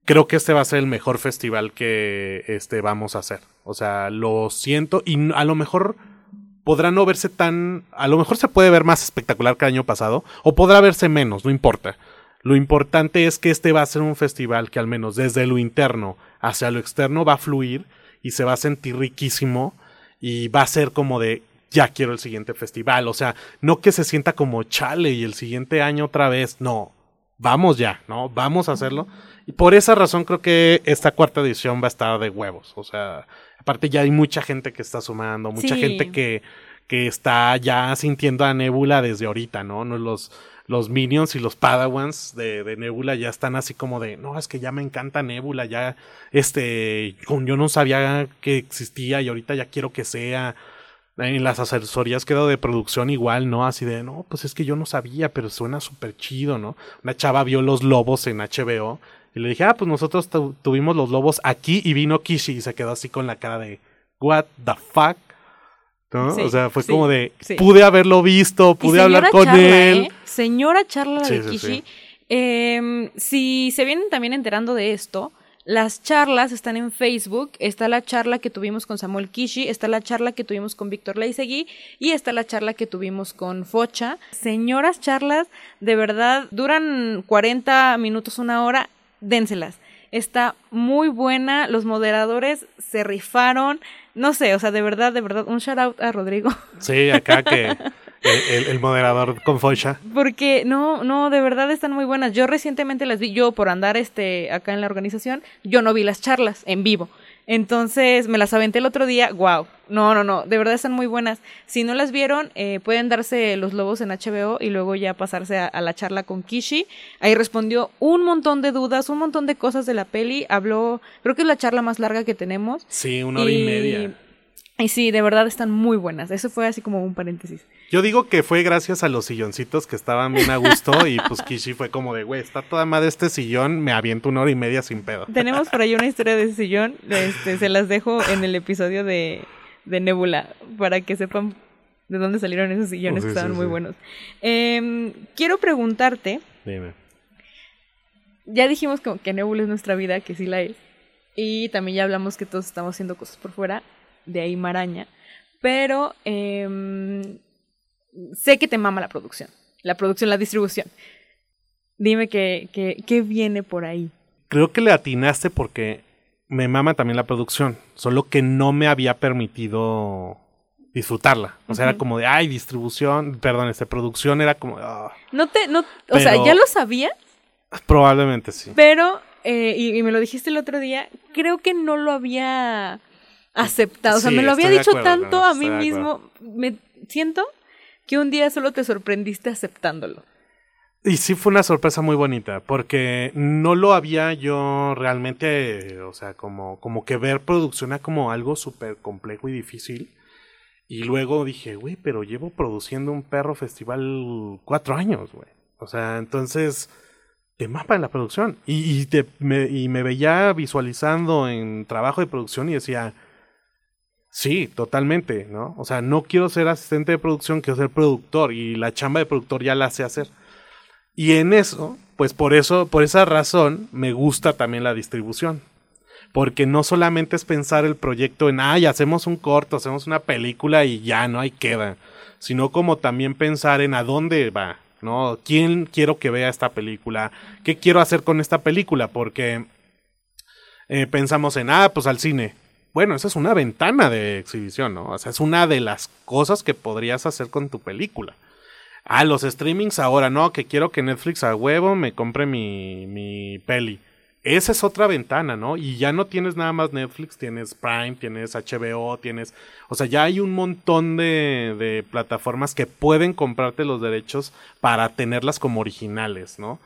creo que este va a ser el mejor festival que este vamos a hacer. O sea, lo siento y a lo mejor podrá no verse tan, a lo mejor se puede ver más espectacular que el año pasado o podrá verse menos, no importa lo importante es que este va a ser un festival que al menos desde lo interno hacia lo externo va a fluir y se va a sentir riquísimo y va a ser como de ya quiero el siguiente festival, o sea, no que se sienta como chale y el siguiente año otra vez, no, vamos ya, ¿no? Vamos a hacerlo. Y por esa razón creo que esta cuarta edición va a estar de huevos, o sea, aparte ya hay mucha gente que está sumando, mucha sí. gente que, que está ya sintiendo a Nebula desde ahorita, ¿no? no los los minions y los padawans de, Nebula ya están así como de, no, es que ya me encanta Nebula, ya, este, yo no sabía que existía y ahorita ya quiero que sea. En las asesorías quedó de producción igual, ¿no? Así de, no, pues es que yo no sabía, pero suena súper chido, ¿no? Una chava vio Los Lobos en HBO Y le dije, ah, pues nosotros tu- tuvimos los lobos aquí y vino Kishi y se quedó así con la cara de, what the fuck. ¿No? Sí, o sea, fue sí, como de, sí. pude haberlo visto, pude hablar con charla, él. ¿eh? Señora charla de Kishi. Em, si se vienen también enterando de esto, las charlas están en Facebook. Está la charla que tuvimos con Samuel Kishi, está la charla que tuvimos con Víctor Leisegui y está la charla que tuvimos con Focha. Señoras charlas, de verdad, duran 40 minutos, una hora, dénselas. Está muy buena, los moderadores se rifaron. No sé, o sea, de verdad, de verdad, un shout out a Rodrigo. Sí, acá que el, el- moderador con Focha. Porque no, no, de verdad están muy buenas. Yo recientemente las vi, yo por andar este acá en la organización, yo no vi las charlas en vivo. Entonces me las aventé el otro día, wow. No, no, no, de verdad están muy buenas. Si no las vieron, eh, pueden darse los lobos en HBO y luego ya pasarse a, a la charla con Kishi. Ahí respondió un montón de dudas, un montón de cosas de la peli. Habló, creo que es la charla más larga que tenemos. Sí, una hora y, media. Y sí, de verdad están muy buenas. Eso fue así como un paréntesis. Yo digo que fue gracias a los silloncitos que estaban bien a gusto y pues Kishi fue como de, güey, está toda madre este sillón, me aviento una hora y media sin pedo. Tenemos por ahí una historia de ese sillón. Este, se las dejo en el episodio de, de Nebula para que sepan de dónde salieron esos sillones Sí, que estaban sí, muy sí. buenos. Em, quiero preguntarte, Dime. ya dijimos que, que Nebula es nuestra vida, que sí la es. Y también ya hablamos que todos estamos haciendo cosas por fuera, de ahí maraña. Pero em, sé que te mama la producción, la producción, la distribución. Dime qué que, qué viene por ahí. Creo que le atinaste porque me mama también la producción, solo que no me había permitido disfrutarla. O sea, era como de, ay, distribución, perdón, este, producción era como, ah, No te, no, o sea, ya lo sabía, probablemente sí. pero, eh, y, y me lo dijiste el otro día, creo que no lo había aceptado. O sea, Sí, me lo había dicho acuerdo, tanto no, a mí mismo. Me siento que un día solo te sorprendiste aceptándolo. Y sí fue una sorpresa muy bonita, porque no lo había yo realmente, o sea, como, como que ver producción era como algo súper complejo y difícil. Y luego dije, güey, pero llevo produciendo un perro festival cuatro años, güey. O sea, entonces, te mapa en la producción. Y, y, te, me, y me veía visualizando en trabajo de producción y decía, sí, totalmente, ¿no? O sea, no quiero ser asistente de producción, quiero ser productor. Y la chamba de productor ya la sé hacer. Y en eso, pues por eso, por esa razón, me gusta también la distribución. Porque no solamente es pensar el proyecto en, ay, hacemos un corto, hacemos una película y ya, no hay queda. Sino como también pensar en a dónde va, ¿no? ¿Quién quiero que vea esta película? ¿Qué quiero hacer con esta película? Porque eh, pensamos en, ah, pues al cine. Bueno, esa es una ventana de exhibición, ¿no? O sea, es una de las cosas que podrías hacer con tu película. Ah, los streamings ahora, no, que quiero que Netflix a huevo me compre mi, mi peli. Esa es otra ventana, ¿no? Y ya no tienes nada más Netflix, tienes Prime, tienes HBO, tienes... O sea, ya hay un montón de, de plataformas que pueden comprarte los derechos para tenerlas como originales, ¿no?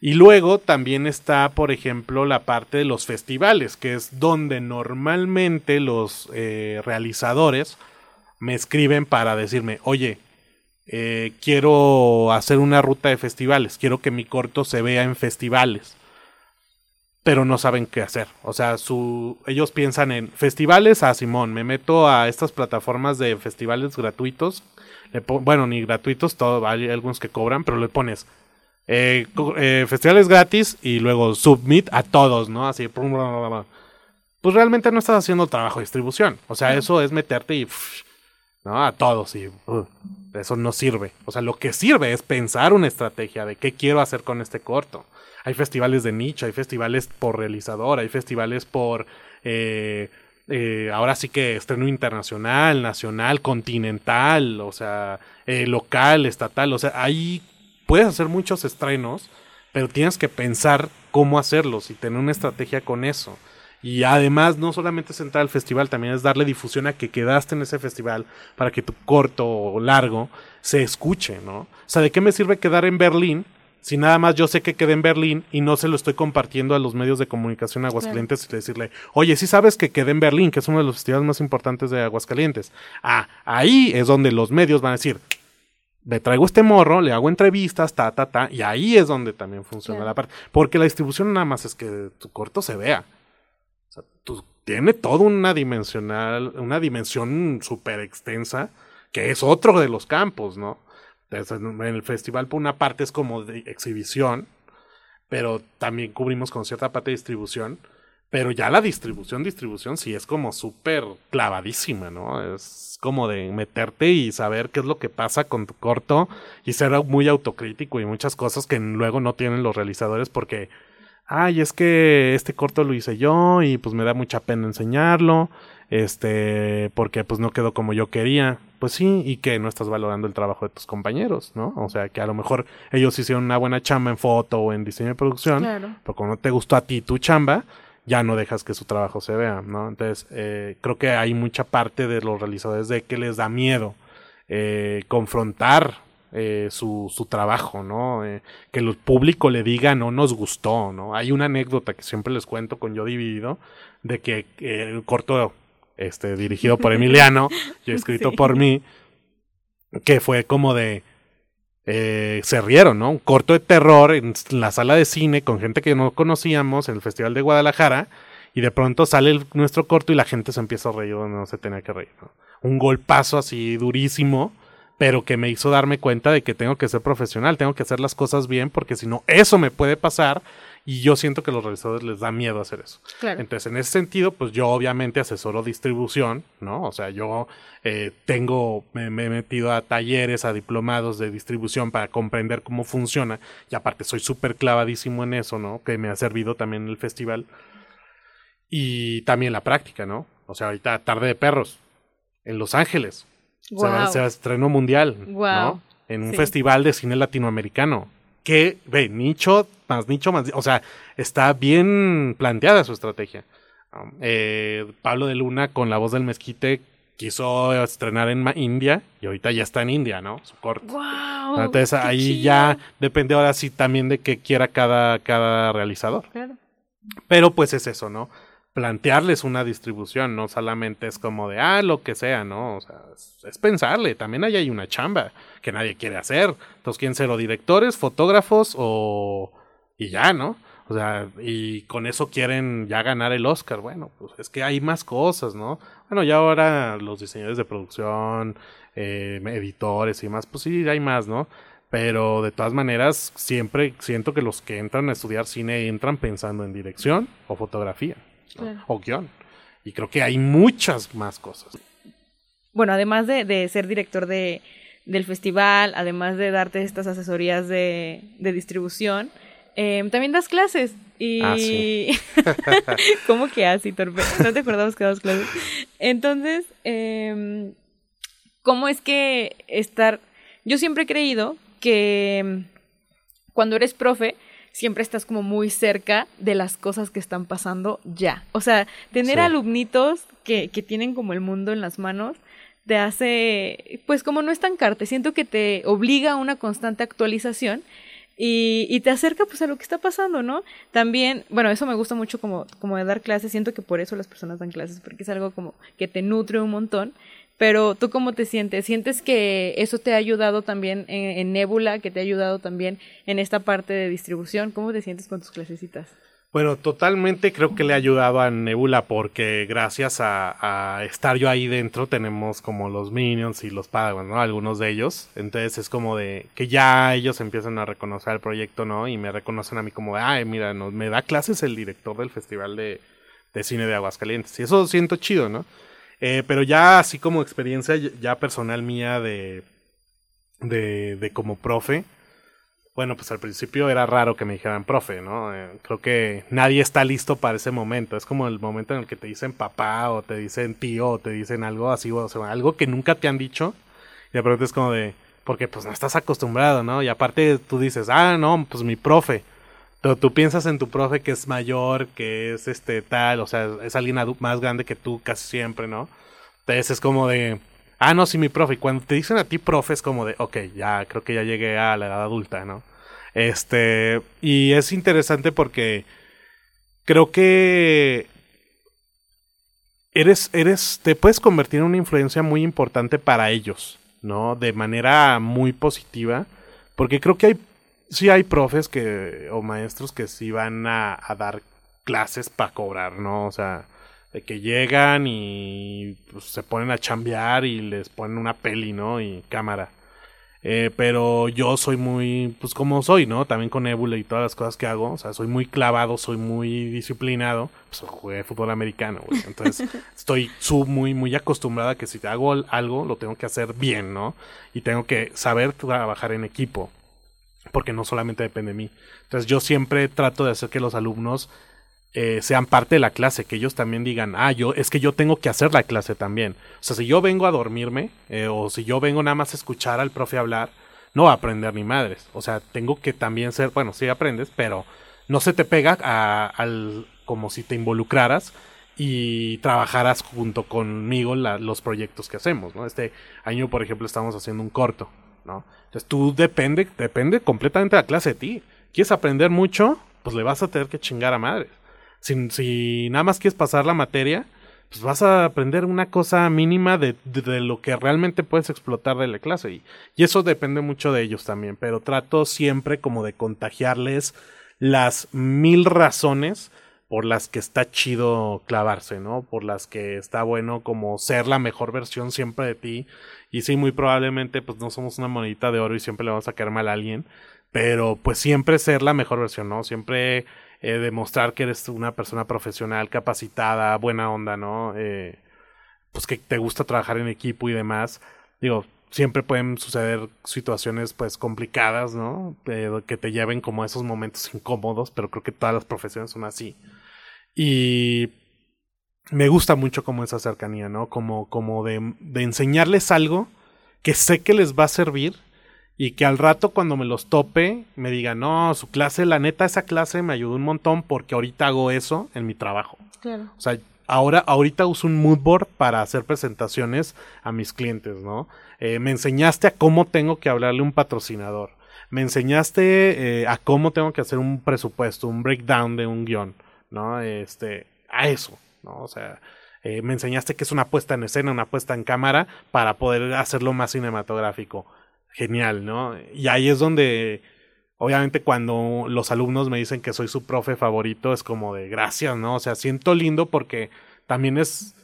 Y luego también está, por ejemplo, la parte de los festivales, que es donde normalmente los eh, realizadores me escriben para decirme, oye, eh, quiero hacer una ruta de festivales, quiero que mi corto se vea en festivales, pero no saben qué hacer. O sea, su, ellos piensan en festivales a Simón, me meto a estas plataformas de festivales gratuitos, bueno, ni gratuitos, todo, hay algunos que cobran, pero le pones eh, eh, festivales gratis y luego submit a todos, ¿no? Así, bla, bla, bla. pues realmente no estás haciendo trabajo de distribución. O sea, eso es meterte y, pff, ¿no? A todos y uh, eso no sirve. O sea, lo que sirve es pensar una estrategia de qué quiero hacer con este corto. Hay festivales de nicho, hay festivales por realizador, hay festivales por... eh, eh, ahora sí que estreno internacional, nacional, continental, o sea, eh, local, estatal, o sea, ahí puedes hacer muchos estrenos, pero tienes que pensar cómo hacerlos y tener una estrategia con eso. Y además, no solamente es entrar al festival, también es darle difusión a que quedaste en ese festival para que tu corto o largo se escuche, ¿no? O sea, ¿de qué me sirve quedar en Berlín si nada más yo sé que quedé en Berlín y no se lo estoy compartiendo a los medios de comunicación Aguascalientes y decirle, oye, sí sabes que quedé en Berlín, que es uno de los festivales más importantes de Aguascalientes. Ah, ahí es donde los medios van a decir, le traigo este morro, le hago entrevistas, ta, ta, ta, y ahí es donde también funciona Claro. la parte. Porque la distribución nada más es que tu corto se vea. O sea, tú- tiene toda una dimensional, una dimensión súper extensa, que es otro de los campos, ¿no? Entonces, en el festival, por una parte, es como de exhibición, pero también cubrimos con cierta parte de distribución. Pero ya la distribución, distribución, sí es como súper clavadísima, ¿no? Es como de meterte y saber qué es lo que pasa con tu corto y ser muy autocrítico y muchas cosas que luego no tienen los realizadores porque, ay, es que este corto lo hice yo y pues me da mucha pena enseñarlo, este, porque pues no quedó como yo quería. Pues sí, y que no estás valorando el trabajo de tus compañeros, ¿no? O sea, que a lo mejor ellos hicieron una buena chamba en foto o en diseño de producción, Claro. pero como no te gustó a ti tu chamba, ya no dejas que su trabajo se vea, ¿no? Entonces, eh, creo que hay mucha parte de los realizadores de que les da miedo eh, confrontar eh, su, su trabajo, ¿no? Que el público le diga no nos gustó, ¿no? Hay una anécdota que siempre les cuento con Yo Dividido, de que el corto este, dirigido por Emiliano y escrito Sí. por mí, que fue como de eh, se rieron, ¿no? Un corto de terror en la sala de cine con gente que no conocíamos en el Festival de Guadalajara y de pronto sale nuestro corto y la gente se empieza a reír donde no se tenía que reír. Un golpazo así durísimo, pero que me hizo darme cuenta de que tengo que ser profesional, tengo que hacer las cosas bien porque si no, eso me puede pasar y yo siento que a los realizadores les da miedo hacer eso. Claro. Entonces, en ese sentido, pues yo obviamente asesoro distribución, ¿no? O sea, yo eh, tengo, me, me he metido a talleres, a diplomados de distribución para comprender cómo funciona. Y aparte soy súper clavadísimo en eso, ¿no? Que me ha servido también en el festival. Y también la práctica, ¿no? O sea, ahorita Tarde de Perros, en Los Ángeles. Se, va, Guau. se va a estreno mundial, Guau. ¿no? En un Sí. festival de cine latinoamericano. Que, ve, nicho más nicho más. O sea, está bien planteada su estrategia. Um, eh, Pablo de Luna con la voz del mezquite quiso estrenar en India y ahorita ya está en India, ¿no? Su corto. Wow, Entonces ahí chido. ya depende ahora sí también de qué quiera cada, cada realizador. Claro. Pero pues es eso, ¿no? Plantearles una distribución, no solamente es como de, ah, lo que sea, ¿no? O sea, es, pensarle, también ahí hay una chamba que nadie quiere hacer. Entonces, ¿quieren ser o directores, fotógrafos o... y ya, ¿no? O sea, y con eso quieren ya ganar el Oscar. Bueno, pues es que hay más cosas, ¿no? Bueno, ya ahora los diseñadores de producción, eh, editores y más, pues sí, hay más, ¿no? Pero de todas maneras, siempre siento que los que entran a estudiar cine entran pensando en dirección o fotografía ¿no? Claro. o guion. Y creo que hay muchas más cosas. Bueno, además de, de ser director de, del festival, además de darte estas asesorías de, de distribución, eh, también das clases. Y. Ah, sí. ¿Cómo que así, torpe? No te acordabas que das clases. Entonces, eh, ¿cómo es que estar. Yo siempre he creído que mm, cuando eres profe, siempre estás como muy cerca de las cosas que están pasando ya. O sea, tener Sí. alumnitos que, que tienen como el mundo en las manos te hace, pues como no estancarte, siento que te obliga a una constante actualización y, y te acerca pues a lo que está pasando, ¿no? También, bueno, eso me gusta mucho como, como de dar clases, siento que por eso las personas dan clases, porque es algo como que te nutre un montón, pero tú cómo te sientes? ¿Sientes que eso te ha ayudado también en, Nebula, que te ha ayudado también en esta parte de distribución? ¿Cómo te sientes con tus clasecitas? Bueno, totalmente creo que le ha ayudado a Nebula porque gracias a, estar yo ahí dentro tenemos como los Minions y los Padawans, ¿no? Algunos de ellos. Entonces es como de que ya ellos empiezan a reconocer el proyecto, ¿no? Y me reconocen a mí como de, ay, mira, nos, me da clases el director del Festival de, de Cine de Aguascalientes. Y eso siento chido, ¿no? Eh, pero ya así como experiencia ya personal mía de, de, de como profe, bueno, pues al principio era raro que me dijeran profe, ¿no? Eh, creo que nadie está listo para ese momento. Es como el momento en el que te dicen papá o te dicen tío o te dicen algo así, o algo que nunca te han dicho. Y de pronto es como de, porque pues no estás acostumbrado, ¿no? Y aparte tú dices, ah, no, pues mi profe. Pero tú piensas en tu profe que es mayor, que es este tal, o sea, es alguien más grande que tú casi siempre, ¿no? Entonces es como de, ah, no, sí, mi profe. Y cuando te dicen a ti profe es como de, ok, ya creo que ya llegué a la edad adulta, ¿no? Este, y es interesante porque creo que eres, eres, te puedes convertir en una influencia muy importante para ellos, ¿no? De manera muy positiva, porque creo que hay, sí hay profes que, o maestros que sí van a, a dar clases para cobrar, ¿no? O sea, de que llegan y pues, se ponen a chambear y les ponen una peli, ¿no? Y cámara. Eh, pero yo soy muy, pues como soy, ¿no? También con Nebula y todas las cosas que hago. O sea, soy muy clavado, soy muy disciplinado. Pues jugué fútbol americano, güey. Entonces, estoy sub muy, muy acostumbrada a que si hago algo, lo tengo que hacer bien, ¿no? Y tengo que saber trabajar en equipo. Porque no solamente depende de mí. Entonces, yo siempre trato de hacer que los alumnos eh, sean parte de la clase, que ellos también digan, ah, yo, es que yo tengo que hacer la clase también. O sea, si yo vengo a dormirme, eh, o si yo vengo nada más a escuchar al profe hablar, no va a aprender ni madres. O sea, tengo que también ser, bueno, sí aprendes, pero no se te pega a, al, como si te involucraras y trabajaras junto conmigo los proyectos que hacemos, ¿no? Este año, por ejemplo, estamos haciendo un corto, Entonces tú depende, depende completamente de la clase de ti. ¿Quieres aprender mucho? Pues le vas a tener que chingar a madres. Si, nada más quieres pasar la materia, pues vas a aprender una cosa mínima de, de, lo que realmente puedes explotar de la clase. Y, y, eso depende mucho de ellos también. Pero trato siempre como de contagiarles las mil razones por las que está chido clavarse, ¿no? Por las que está bueno como ser la mejor versión siempre de ti. Y sí, muy probablemente pues no somos una monedita de oro y siempre le vamos a caer mal a alguien. Pero pues siempre ser la mejor versión, ¿no? Siempre eh, demostrar que eres una persona profesional, capacitada, buena onda, ¿no? Eh, pues que te gusta trabajar en equipo y demás. Digo, siempre pueden suceder situaciones pues complicadas, ¿no? Que te lleven como a esos momentos incómodos, pero creo que todas las profesiones son así. Y me gusta mucho como esa cercanía, ¿no? Como, como de, de enseñarles algo que sé que les va a servir y que al rato cuando me los tope me digan, no, su clase, la neta, esa clase me ayudó un montón porque ahorita hago eso en mi trabajo. Claro. O sea, ahora, ahorita uso un mood board para hacer presentaciones a mis clientes, ¿no? Eh, me enseñaste a cómo tengo que hablarle a un patrocinador. Me enseñaste eh, a cómo tengo que hacer un presupuesto, un breakdown de un guion, ¿no? Este, a eso, ¿no? O sea, eh, me enseñaste que es una puesta en escena, una puesta en cámara para poder hacerlo más cinematográfico genial, ¿no? Y ahí es donde, obviamente, cuando los alumnos me dicen que soy su profe favorito, es como de gracias, ¿no? O sea, siento lindo porque también es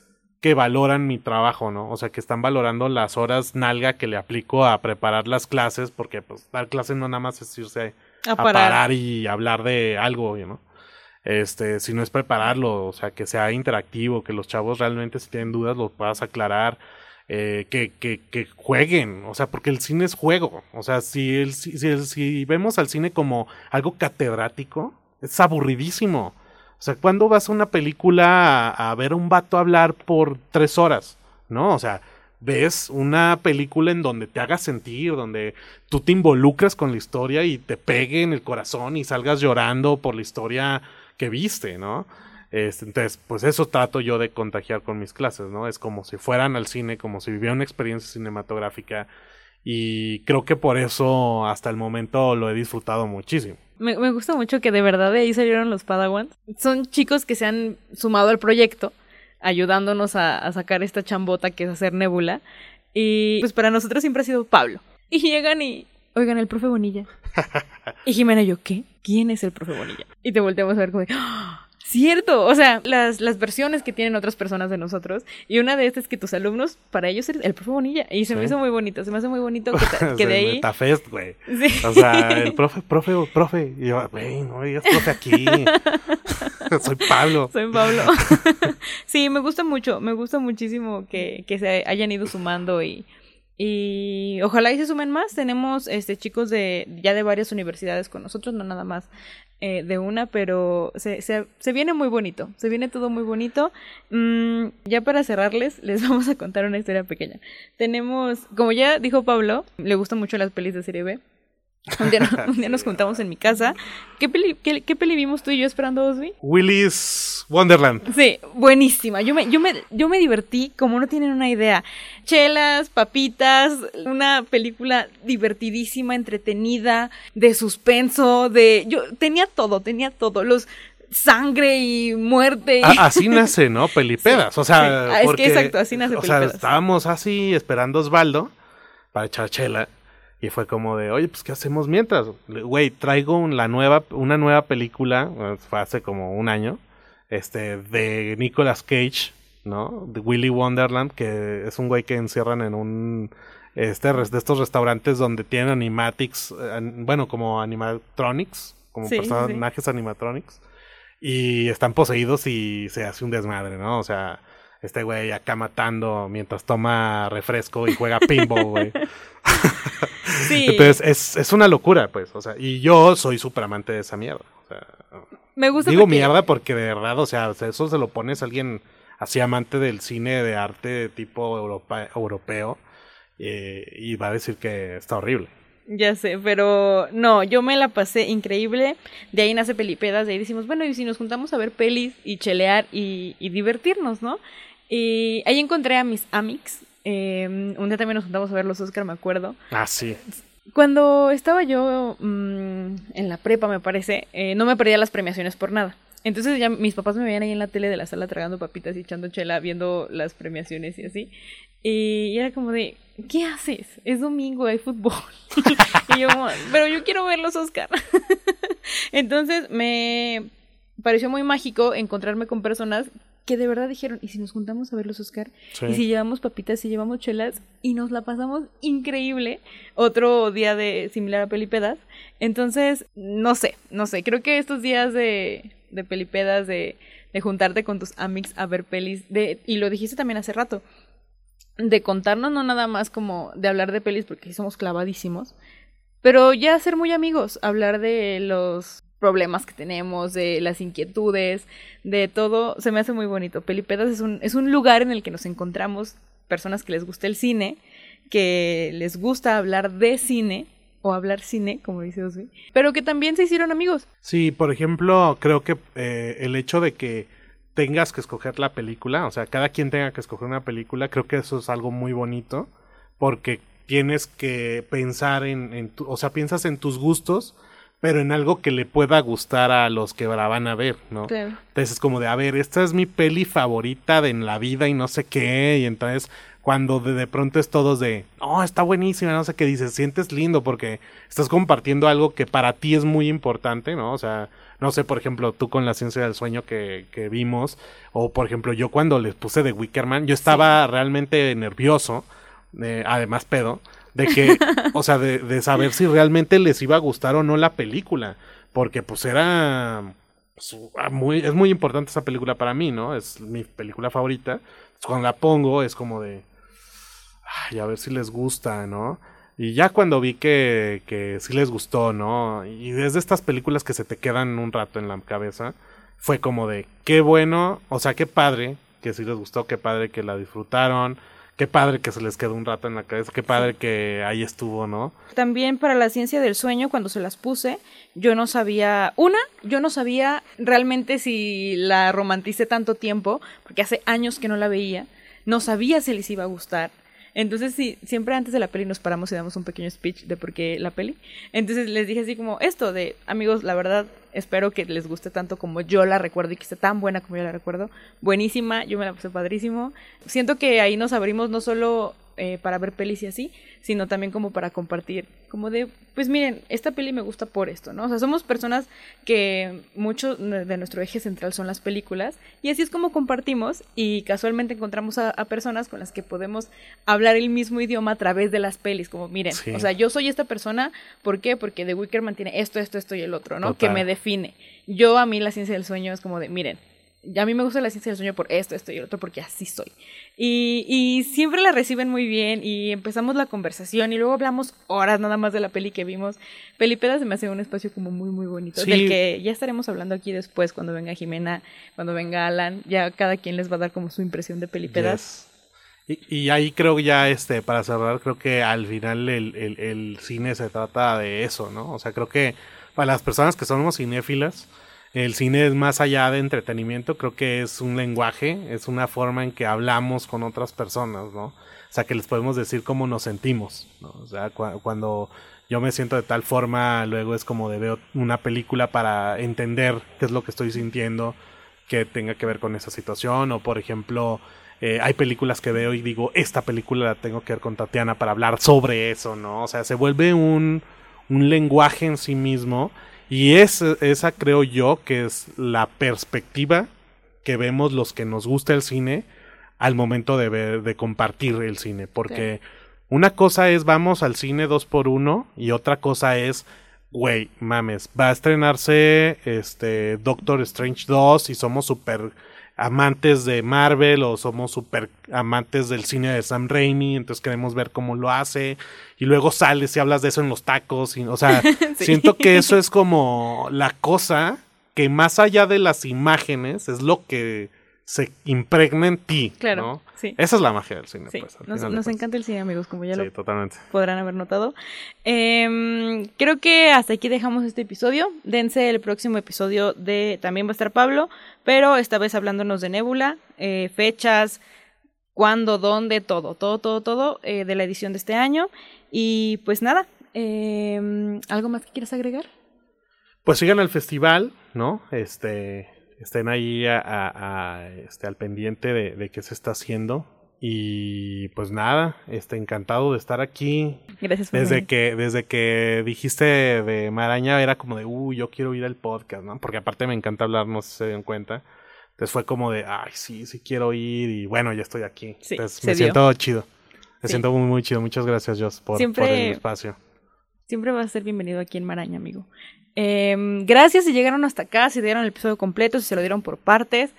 que valoran mi trabajo, ¿no? O sea, que están valorando las horas nalga que le aplico a preparar las clases, porque pues dar clases no nada más es irse a, parar. y hablar de algo, ¿no? Este, si no es prepararlo, o sea, que sea interactivo, que los chavos realmente si tienen dudas los puedas aclarar, eh, que, que, que, jueguen, o sea, porque el cine es juego, o sea, si, si, si, vemos al cine como algo catedrático, es aburridísimo. O sea, ¿cuándo vas a una película a, ver a un vato hablar por tres horas? ¿No? O sea, ves una película en donde te haga sentir, donde tú te involucras con la historia y te pegue en el corazón y salgas llorando por la historia que viste, ¿no? Entonces, pues eso trato yo de contagiar con mis clases, ¿no? Es como si fueran al cine, como si vivieran una experiencia cinematográfica y creo que por eso hasta el momento lo he disfrutado muchísimo. Me, me gusta mucho que de verdad de ahí salieron los Padawans. Son chicos que se han sumado al proyecto, ayudándonos a, a sacar esta chambota que es hacer Nebula. Y pues para nosotros siempre ha sido Pablo. Y llegan y, oigan, el profe Bonilla. y Jimena y yo, ¿qué? ¿Quién es el profe Bonilla? Y te volteamos a ver como, ¡Ah! Cierto, o sea, las, las versiones que tienen otras personas de nosotros. Y una de estas es que tus alumnos, para ellos el profe Bonilla. Y se me hizo muy bonito, se me hace muy bonito que, que de ahí. Metafest, güey. Sí. O sea, el profe, profe, profe. Y yo, güey, no digas profe aquí. Soy Pablo. Soy Pablo. sí, me gusta mucho, me gusta muchísimo que, que se hayan ido sumando y y ojalá y se sumen más. Tenemos este chicos de ya de varias universidades con nosotros, no nada más eh, de una, pero se, se, se, viene muy bonito. Se viene todo muy bonito. Mm, ya para cerrarles, les vamos a contar una historia pequeña. Tenemos, como ya dijo Pablo, le gustan mucho las pelis de serie B. Un día, un día, nos juntamos en mi casa. ¿Qué peli, qué, qué peli vimos tú y yo esperando Osby? Willy's Wonderland. Sí, buenísima. Yo me, yo, me, yo me divertí como no tienen una idea. Chelas, papitas, una película divertidísima, entretenida, de suspenso, de... Yo tenía todo, tenía todo. Los, sangre y muerte. Y... así nace, ¿no? Pelipedas. Sí, o sea, sí. Ah, es porque, que exacto, así nace o Pelipedas. sea, estábamos así esperando a Osvaldo para echar chela. Y fue como de, oye, pues ¿qué hacemos mientras? Güey, traigo la nueva, una nueva película, fue hace como un año, este, de Nicolas Cage, ¿no? De Willy Wonderland, que es un güey que encierran en un, este, de estos restaurantes donde tienen animatics, bueno, como animatronics, como personajes animatronics, y están poseídos y se hace un desmadre, ¿no? O sea, este güey acá matando mientras toma refresco y juega pinball, güey. sí. Entonces es, es, una locura, pues, o sea, y yo soy súper amante de esa mierda. O sea, Me gusta Digo mierda porque de verdad, o sea, eso se lo pones a alguien así amante del cine de arte tipo europeo eh, y va a decir que está horrible. Ya sé, pero no, yo me la pasé increíble. De ahí nace Pelipedas, de ahí decimos, bueno, y si nos juntamos a ver pelis y chelear y, y divertirnos, ¿no? Y ahí encontré a mis amics. Em, un día también nos juntamos a ver los Oscar, me acuerdo. Ah, sí. Cuando estaba yo mm, en la prepa, me parece, eh, no me perdía las premiaciones por nada. Entonces ya mis papás me veían ahí en la tele de la sala tragando papitas y echando chela, viendo las premiaciones y así. Y era como de, ¿qué haces? Es domingo, hay fútbol. y yo, pero yo quiero ver los Oscar. Entonces me pareció muy mágico encontrarme con personas que de verdad dijeron, ¿y si nos juntamos a ver los Oscar? Y si llevamos papitas y llevamos chelas y nos la pasamos increíble. Otro día de similar a Pelipedas. Entonces, no sé, no sé, creo que estos días de, de Pelipedas, de, de juntarte con tus amics a ver pelis, de, y lo dijiste también hace rato, de contarnos no nada más como de hablar de pelis porque somos clavadísimos, pero ya ser muy amigos, hablar de los problemas que tenemos, de las inquietudes, de todo, se me hace muy bonito. Pelipedas es un, es un lugar en el que nos encontramos personas que les gusta el cine, que les gusta hablar de cine o hablar cine, como dice Osby, pero que también se hicieron amigos. Sí, por ejemplo, creo que eh, el hecho de que tengas que escoger la película, o sea, cada quien tenga que escoger una película, creo que eso es algo muy bonito, porque tienes que pensar en, en tu, o sea, piensas en tus gustos, pero en algo que le pueda gustar a los que la van a ver, ¿no? Claro. Entonces es como de, a ver, esta es mi peli favorita de en la vida y no sé qué, y entonces cuando de, pronto es todos de, oh, está buenísima, no sé qué dices, sientes lindo porque estás compartiendo algo que para ti es muy importante, ¿no? O sea, no sé, por ejemplo, tú con la ciencia del sueño que, que vimos, o por ejemplo, yo cuando les puse de Wickerman, yo estaba realmente nervioso, eh, además pedo, de que, o sea, de, de, saber si realmente les iba a gustar o no la película, porque pues era ah, muy, es muy importante esa película para mí, ¿no? Es mi película favorita. Cuando la pongo es como de, ay, a ver si les gusta, ¿no? Y ya cuando vi que, que sí les gustó, ¿no? Y desde estas películas que se te quedan un rato en la cabeza, fue como de, qué bueno, o sea, qué padre que sí les gustó, qué padre que la disfrutaron, qué padre que se les quedó un rato en la cabeza, qué padre que ahí estuvo, ¿no? También para la ciencia del sueño, cuando se las puse, yo no sabía, una, yo no sabía realmente si la romanticé tanto tiempo, porque hace años que no la veía, no sabía si les iba a gustar. Entonces, sí, siempre antes de la peli nos paramos y damos un pequeño speech de por qué la peli. Entonces les dije así como esto de, amigos, la verdad, espero que les guste tanto como yo la recuerdo y que esté tan buena como yo la recuerdo. Buenísima, yo me la puse padrísimo. Siento que ahí nos abrimos no solo eh, para ver pelis y así, sino también como para compartir, como de, pues miren, esta peli me gusta por esto, ¿no? O sea, somos personas que mucho de nuestro eje central son las películas y así es como compartimos y casualmente encontramos a, personas con las que podemos hablar el mismo idioma a través de las pelis, como miren, o sea, yo soy esta persona, ¿por qué? Porque The Wicker tiene esto, esto, esto y el otro, ¿no? Que me define. Yo a mí la ciencia del sueño es como de, miren, a mí me gusta la ciencia del sueño por esto, esto y el otro, porque así soy. Y, y, siempre la reciben muy bien y empezamos la conversación y luego hablamos horas nada más de la peli que vimos. Pelipedas se me hace un espacio como muy, muy bonito, del que ya estaremos hablando aquí después cuando venga Jimena, cuando venga Alan, ya cada quien les va a dar como su impresión de Pelipedas. Y, y, ahí creo ya, este, para cerrar, creo que al final el, el, el cine se trata de eso, ¿no? O sea, creo que para las personas que somos cinéfilas, el cine es más allá de entretenimiento, creo que es un lenguaje, es una forma en que hablamos con otras personas, ¿no? O sea, que les podemos decir cómo nos sentimos, ¿no? O sea, cuando yo me siento de tal forma, luego es como de ver una película para entender qué es lo que estoy sintiendo que tenga que ver con esa situación, o por ejemplo, Eh, hay películas que veo y digo, esta película la tengo que ver con Tatiana para hablar sobre eso, ¿no? O sea, se vuelve un lenguaje en sí mismo y es, esa creo yo que es la perspectiva que vemos los que nos gusta el cine al momento de ver, de compartir el cine, porque una cosa es vamos al cine dos por uno y otra cosa es güey, mames, va a estrenarse este Doctor Strange 2 y somos súper amantes de Marvel o somos súper amantes del cine de Sam Raimi, entonces queremos ver cómo lo hace. Y luego sales y hablas de eso en los tacos, y, o sea, siento que eso es como la cosa que más allá de las imágenes es lo que se impregna en ti. Claro. Sí. Esa es la magia del cine. Pues, nos, encanta el cine, amigos, como ya sí, lo totalmente. podrán haber notado. Em, creo que hasta aquí dejamos este episodio. Dense el próximo episodio de También va a estar Pablo, pero esta vez hablándonos de Nebula, eh, fechas, cuándo, dónde, todo, todo, todo, todo eh, de la edición de este año. Y pues nada, em, ¿algo más que quieras agregar? Pues sigan el festival, ¿no? Este, estén ahí a, este, al pendiente de, de, qué se está haciendo. Y pues nada, este, encantado de estar aquí. Gracias. desde que, desde que dijiste de Maraña era como de, uy, yo quiero ir al podcast, ¿no? Porque aparte me encanta hablar, no sé si se dieron cuenta. Entonces fue como de, ay, sí, sí quiero ir y bueno, ya estoy aquí. Sí, Entonces me siento chido. Me siento muy, muy chido. Muchas gracias, Jos, por, por el espacio. Siempre vas a ser bienvenido aquí en Maraña, amigo. Em, gracias si llegaron hasta acá, si dieron el episodio completo, si se lo dieron por partes.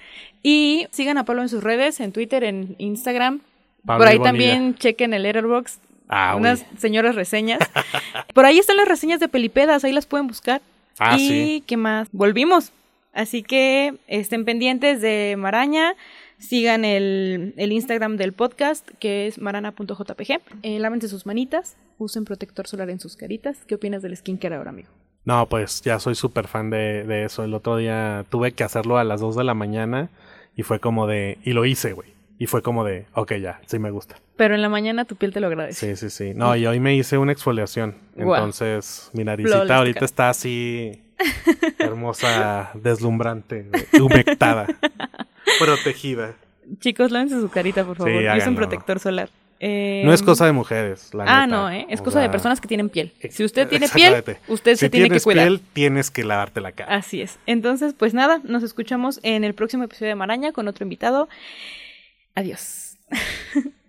Y sigan a Pablo en sus redes, en Twitter, en Instagram. por ahí también chequen el Letterboxd. Ah, unas señoras reseñas. por ahí están las reseñas de Pelipedas, ahí las pueden buscar. Ah, y qué más, volvimos. Así que estén pendientes de Maraña. Sigan el, Instagram del podcast, que es marana.jpg. Eh, lávense sus manitas, usen protector solar en sus caritas. ¿Qué opinas del skincare ahora, amigo? No, pues ya soy súper fan de, de, eso. El otro día tuve que hacerlo a las 2 de la mañana y fue como de... Y lo hice, güey. Y fue como de, ok, ya, sí me gusta. Pero en la mañana tu piel te lo agradece. Sí, sí, sí. No, y hoy me hice una exfoliación. Entonces, mi naricita ahorita está así hermosa, deslumbrante, humectada, protegida. Chicos, lávense su carita, por favor. y usen protector solar no es cosa de mujeres, la Ah, no, ¿eh? es cosa de personas que tienen piel. Si usted tiene piel, usted se tiene que cuidar. piel, tienes que lavarte la cara. Así es. Entonces, pues nada, nos escuchamos en el próximo episodio de Maraña con otro invitado. Adiós.